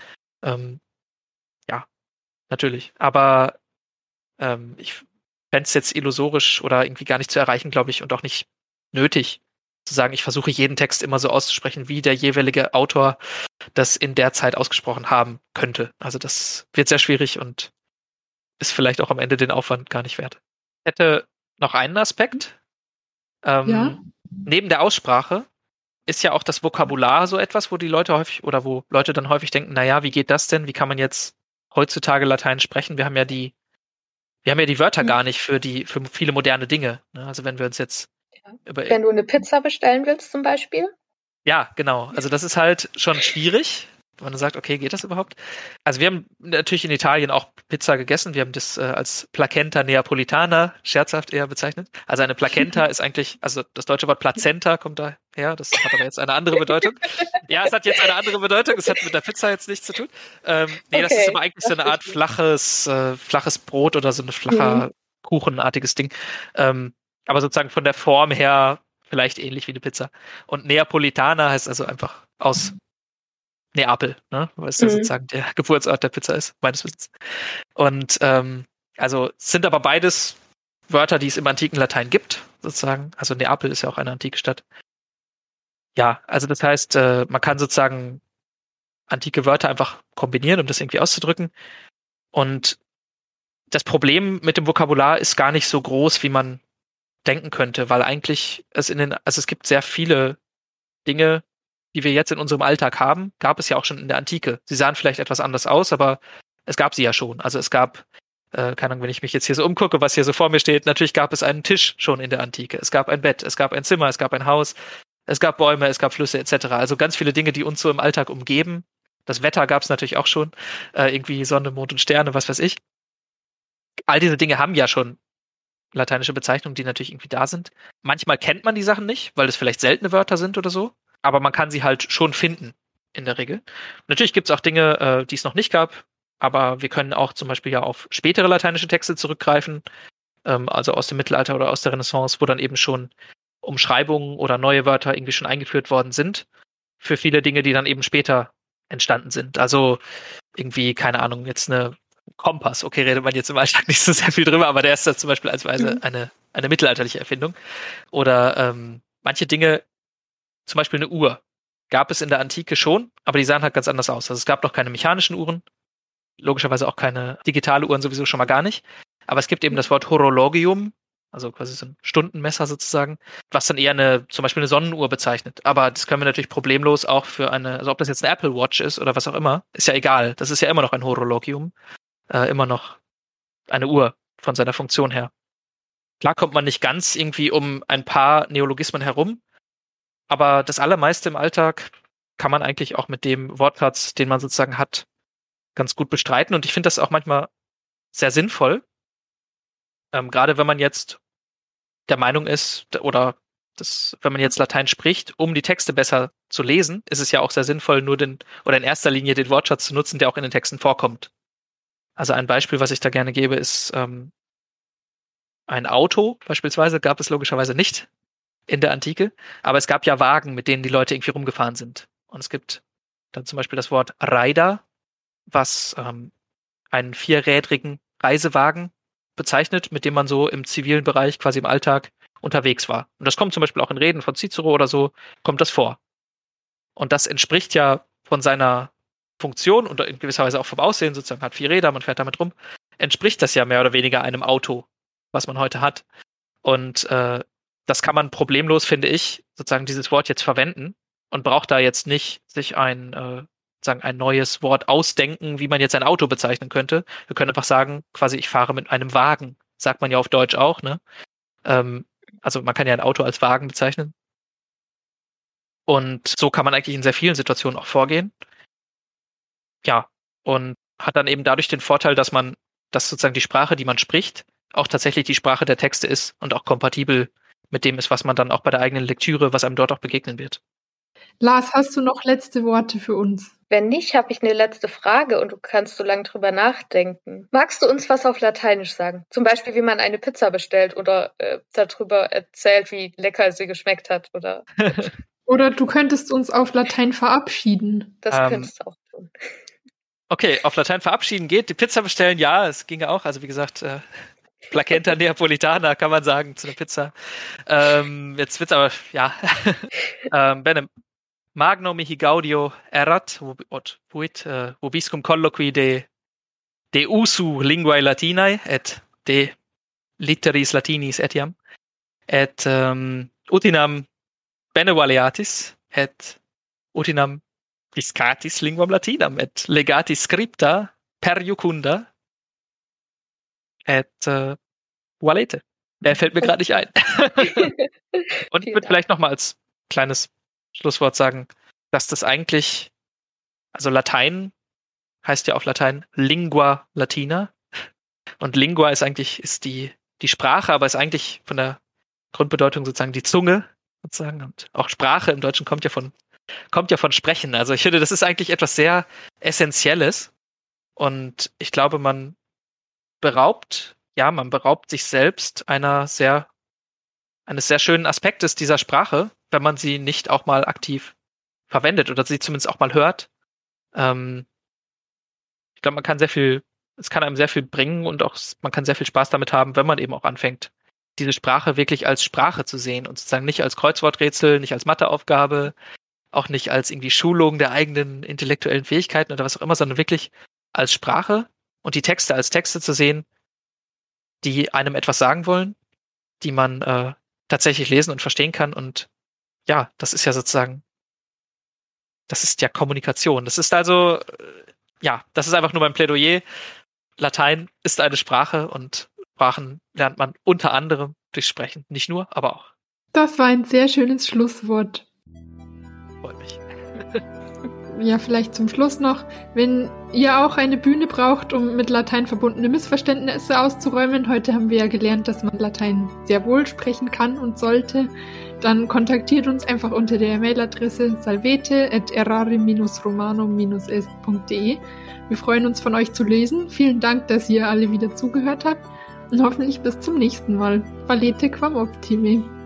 Ähm, ja, natürlich. Aber ähm, ich fände es jetzt illusorisch oder irgendwie gar nicht zu erreichen, glaube ich, und auch nicht nötig, zu sagen, ich versuche jeden Text immer so auszusprechen, wie der jeweilige Autor das in der Zeit ausgesprochen haben könnte. Also das wird sehr schwierig und ist vielleicht auch am Ende den Aufwand gar nicht wert. Ich hätte noch einen Aspekt. Ähm, ja? Neben der Aussprache ist ja auch das Vokabular so etwas, wo die Leute häufig oder wo Leute dann häufig denken, naja, wie geht das denn? Wie kann man jetzt heutzutage Latein sprechen? Wir haben ja die, wir haben ja die Wörter gar nicht für die, für viele moderne Dinge. Ne? Also wenn wir uns jetzt ja. über, Wenn du eine Pizza bestellen willst zum Beispiel? Ja, genau. Also das ist halt schon schwierig, wenn man sagt, okay, geht das überhaupt? Also wir haben natürlich in Italien auch Pizza gegessen. Wir haben das äh, als Placenta Neapolitana scherzhaft eher bezeichnet. Also eine Placenta ist eigentlich, also das deutsche Wort Plazenta kommt daher. Das hat aber jetzt eine andere Bedeutung. Ja, es hat jetzt eine andere Bedeutung. Es hat mit der Pizza jetzt nichts zu tun. Ähm, nee, okay, das ist aber eigentlich so eine Art flaches, äh, flaches Brot oder so ein flacher mhm. Kuchenartiges Ding. Ähm, aber sozusagen von der Form her vielleicht ähnlich wie eine Pizza. Und Neapolitana heißt also einfach aus Neapel, ne? weil es mhm. ja sozusagen der Geburtsort der Pizza ist, meines Wissens. Und ähm, also sind aber beides Wörter, die es im antiken Latein gibt, sozusagen. Also Neapel ist ja auch eine antike Stadt. Ja, also das heißt, äh, man kann sozusagen antike Wörter einfach kombinieren, um das irgendwie auszudrücken. Und das Problem mit dem Vokabular ist gar nicht so groß, wie man denken könnte, weil eigentlich es in den, also es gibt sehr viele Dinge, die wir jetzt in unserem Alltag haben, gab es ja auch schon in der Antike. Sie sahen vielleicht etwas anders aus, aber es gab sie ja schon. Also es gab, äh, keine Ahnung, wenn ich mich jetzt hier so umgucke, was hier so vor mir steht, natürlich gab es einen Tisch schon in der Antike. Es gab ein Bett, es gab ein Zimmer, es gab ein Haus, es gab Bäume, es gab Flüsse etc. Also ganz viele Dinge, die uns so im Alltag umgeben. Das Wetter gab es natürlich auch schon, äh, irgendwie Sonne, Mond und Sterne, was weiß ich. All diese Dinge haben ja schon lateinische Bezeichnungen, die natürlich irgendwie da sind. Manchmal kennt man die Sachen nicht, weil es vielleicht seltene Wörter sind oder so aber man kann sie halt schon finden in der Regel. Natürlich gibt es auch Dinge, äh, die es noch nicht gab, aber wir können auch zum Beispiel ja auf spätere lateinische Texte zurückgreifen, ähm, also aus dem Mittelalter oder aus der Renaissance, wo dann eben schon Umschreibungen oder neue Wörter irgendwie schon eingeführt worden sind für viele Dinge, die dann eben später entstanden sind. Also irgendwie, keine Ahnung, jetzt eine Kompass. Okay, redet man jetzt im Alltag nicht so sehr viel drüber, aber der ist da zum Beispiel als Weise mhm. eine, eine mittelalterliche Erfindung. Oder ähm, manche Dinge zum Beispiel eine Uhr. Gab es in der Antike schon, aber die sahen halt ganz anders aus. Also es gab noch keine mechanischen Uhren, logischerweise auch keine digitale Uhren sowieso schon mal gar nicht. Aber es gibt eben das Wort Horologium, also quasi so ein Stundenmesser sozusagen, was dann eher eine, zum Beispiel eine Sonnenuhr bezeichnet. Aber das können wir natürlich problemlos auch für eine, also ob das jetzt eine Apple Watch ist oder was auch immer, ist ja egal. Das ist ja immer noch ein Horologium, äh, immer noch eine Uhr von seiner Funktion her. Klar kommt man nicht ganz irgendwie um ein paar Neologismen herum, aber das allermeiste im Alltag kann man eigentlich auch mit dem Wortplatz, den man sozusagen hat, ganz gut bestreiten. Und ich finde das auch manchmal sehr sinnvoll. Ähm, gerade wenn man jetzt der Meinung ist, oder das, wenn man jetzt Latein spricht, um die Texte besser zu lesen, ist es ja auch sehr sinnvoll, nur den, oder in erster Linie den Wortschatz zu nutzen, der auch in den Texten vorkommt. Also ein Beispiel, was ich da gerne gebe, ist ähm, ein Auto beispielsweise gab es logischerweise nicht in der Antike. Aber es gab ja Wagen, mit denen die Leute irgendwie rumgefahren sind. Und es gibt dann zum Beispiel das Wort Reiter, was ähm, einen vierrädrigen Reisewagen bezeichnet, mit dem man so im zivilen Bereich quasi im Alltag unterwegs war. Und das kommt zum Beispiel auch in Reden von Cicero oder so, kommt das vor. Und das entspricht ja von seiner Funktion und in gewisser Weise auch vom Aussehen, sozusagen hat vier Räder, man fährt damit rum, entspricht das ja mehr oder weniger einem Auto, was man heute hat. Und äh, das kann man problemlos, finde ich, sozusagen dieses Wort jetzt verwenden und braucht da jetzt nicht sich ein, äh, sagen, ein neues Wort ausdenken, wie man jetzt ein Auto bezeichnen könnte. Wir können einfach sagen, quasi, ich fahre mit einem Wagen. Sagt man ja auf Deutsch auch, ne? Ähm, also man kann ja ein Auto als Wagen bezeichnen. Und so kann man eigentlich in sehr vielen Situationen auch vorgehen. Ja, und hat dann eben dadurch den Vorteil, dass man, dass sozusagen die Sprache, die man spricht, auch tatsächlich die Sprache der Texte ist und auch kompatibel mit dem ist, was man dann auch bei der eigenen Lektüre, was einem dort auch begegnen wird. Lars, hast du noch letzte Worte für uns? Wenn nicht, habe ich eine letzte Frage und du kannst so lange drüber nachdenken. Magst du uns was auf Lateinisch sagen? Zum Beispiel, wie man eine Pizza bestellt oder äh, darüber erzählt, wie lecker sie geschmeckt hat oder. oder du könntest uns auf Latein verabschieden. Das ähm, könntest du auch tun. Okay, auf Latein verabschieden geht. Die Pizza bestellen, ja, es ginge auch. Also wie gesagt, äh, Placenta Neapolitana kann man sagen zu der Pizza. Ähm, jetzt wird's aber, ja. ähm, bene, magno mihi gaudio erat, vuit, uh, vobiscum colloqui de, de usu linguae latinae et de litteris latinis etiam, et um, utinam bene valeatis, et utinam discatis linguam latinam, et legatis scripta per jucunda, et uh, valete. Der fällt mir gerade nicht ein. Und ich würde vielleicht noch mal als kleines Schlusswort sagen, dass das eigentlich, also Latein heißt ja auf Latein Lingua Latina. Und Lingua ist eigentlich, ist die, die Sprache, aber ist eigentlich von der Grundbedeutung sozusagen die Zunge, sozusagen. Und auch Sprache im Deutschen kommt ja von, kommt ja von Sprechen. Also ich finde, das ist eigentlich etwas sehr Essentielles. Und ich glaube, man beraubt, ja, man beraubt sich selbst einer sehr, eines sehr schönen Aspektes dieser Sprache, wenn man sie nicht auch mal aktiv verwendet oder sie zumindest auch mal hört. Ähm, ich glaube, man kann sehr viel, es kann einem sehr viel bringen und auch man kann sehr viel Spaß damit haben, wenn man eben auch anfängt, diese Sprache wirklich als Sprache zu sehen und sozusagen nicht als Kreuzworträtsel, nicht als Matheaufgabe, auch nicht als irgendwie Schulung der eigenen intellektuellen Fähigkeiten oder was auch immer, sondern wirklich als Sprache und die Texte als Texte zu sehen, die einem etwas sagen wollen, die man äh, tatsächlich lesen und verstehen kann und ja, das ist ja sozusagen, das ist ja Kommunikation. Das ist also, äh, ja, das ist einfach nur mein Plädoyer. Latein ist eine Sprache und Sprachen lernt man unter anderem durch Sprechen. Nicht nur, aber auch. Das war ein sehr schönes Schlusswort. Freut mich. ja, vielleicht zum Schluss noch, wenn ihr auch eine Bühne braucht, um mit Latein verbundene Missverständnisse auszuräumen, heute haben wir ja gelernt, dass man Latein sehr wohl sprechen kann und sollte, dann kontaktiert uns einfach unter der Mailadresse salvete.errare-romanum-est.de. Wir freuen uns von euch zu lesen. Vielen Dank, dass ihr alle wieder zugehört habt und hoffentlich bis zum nächsten Mal. Valete quam optime.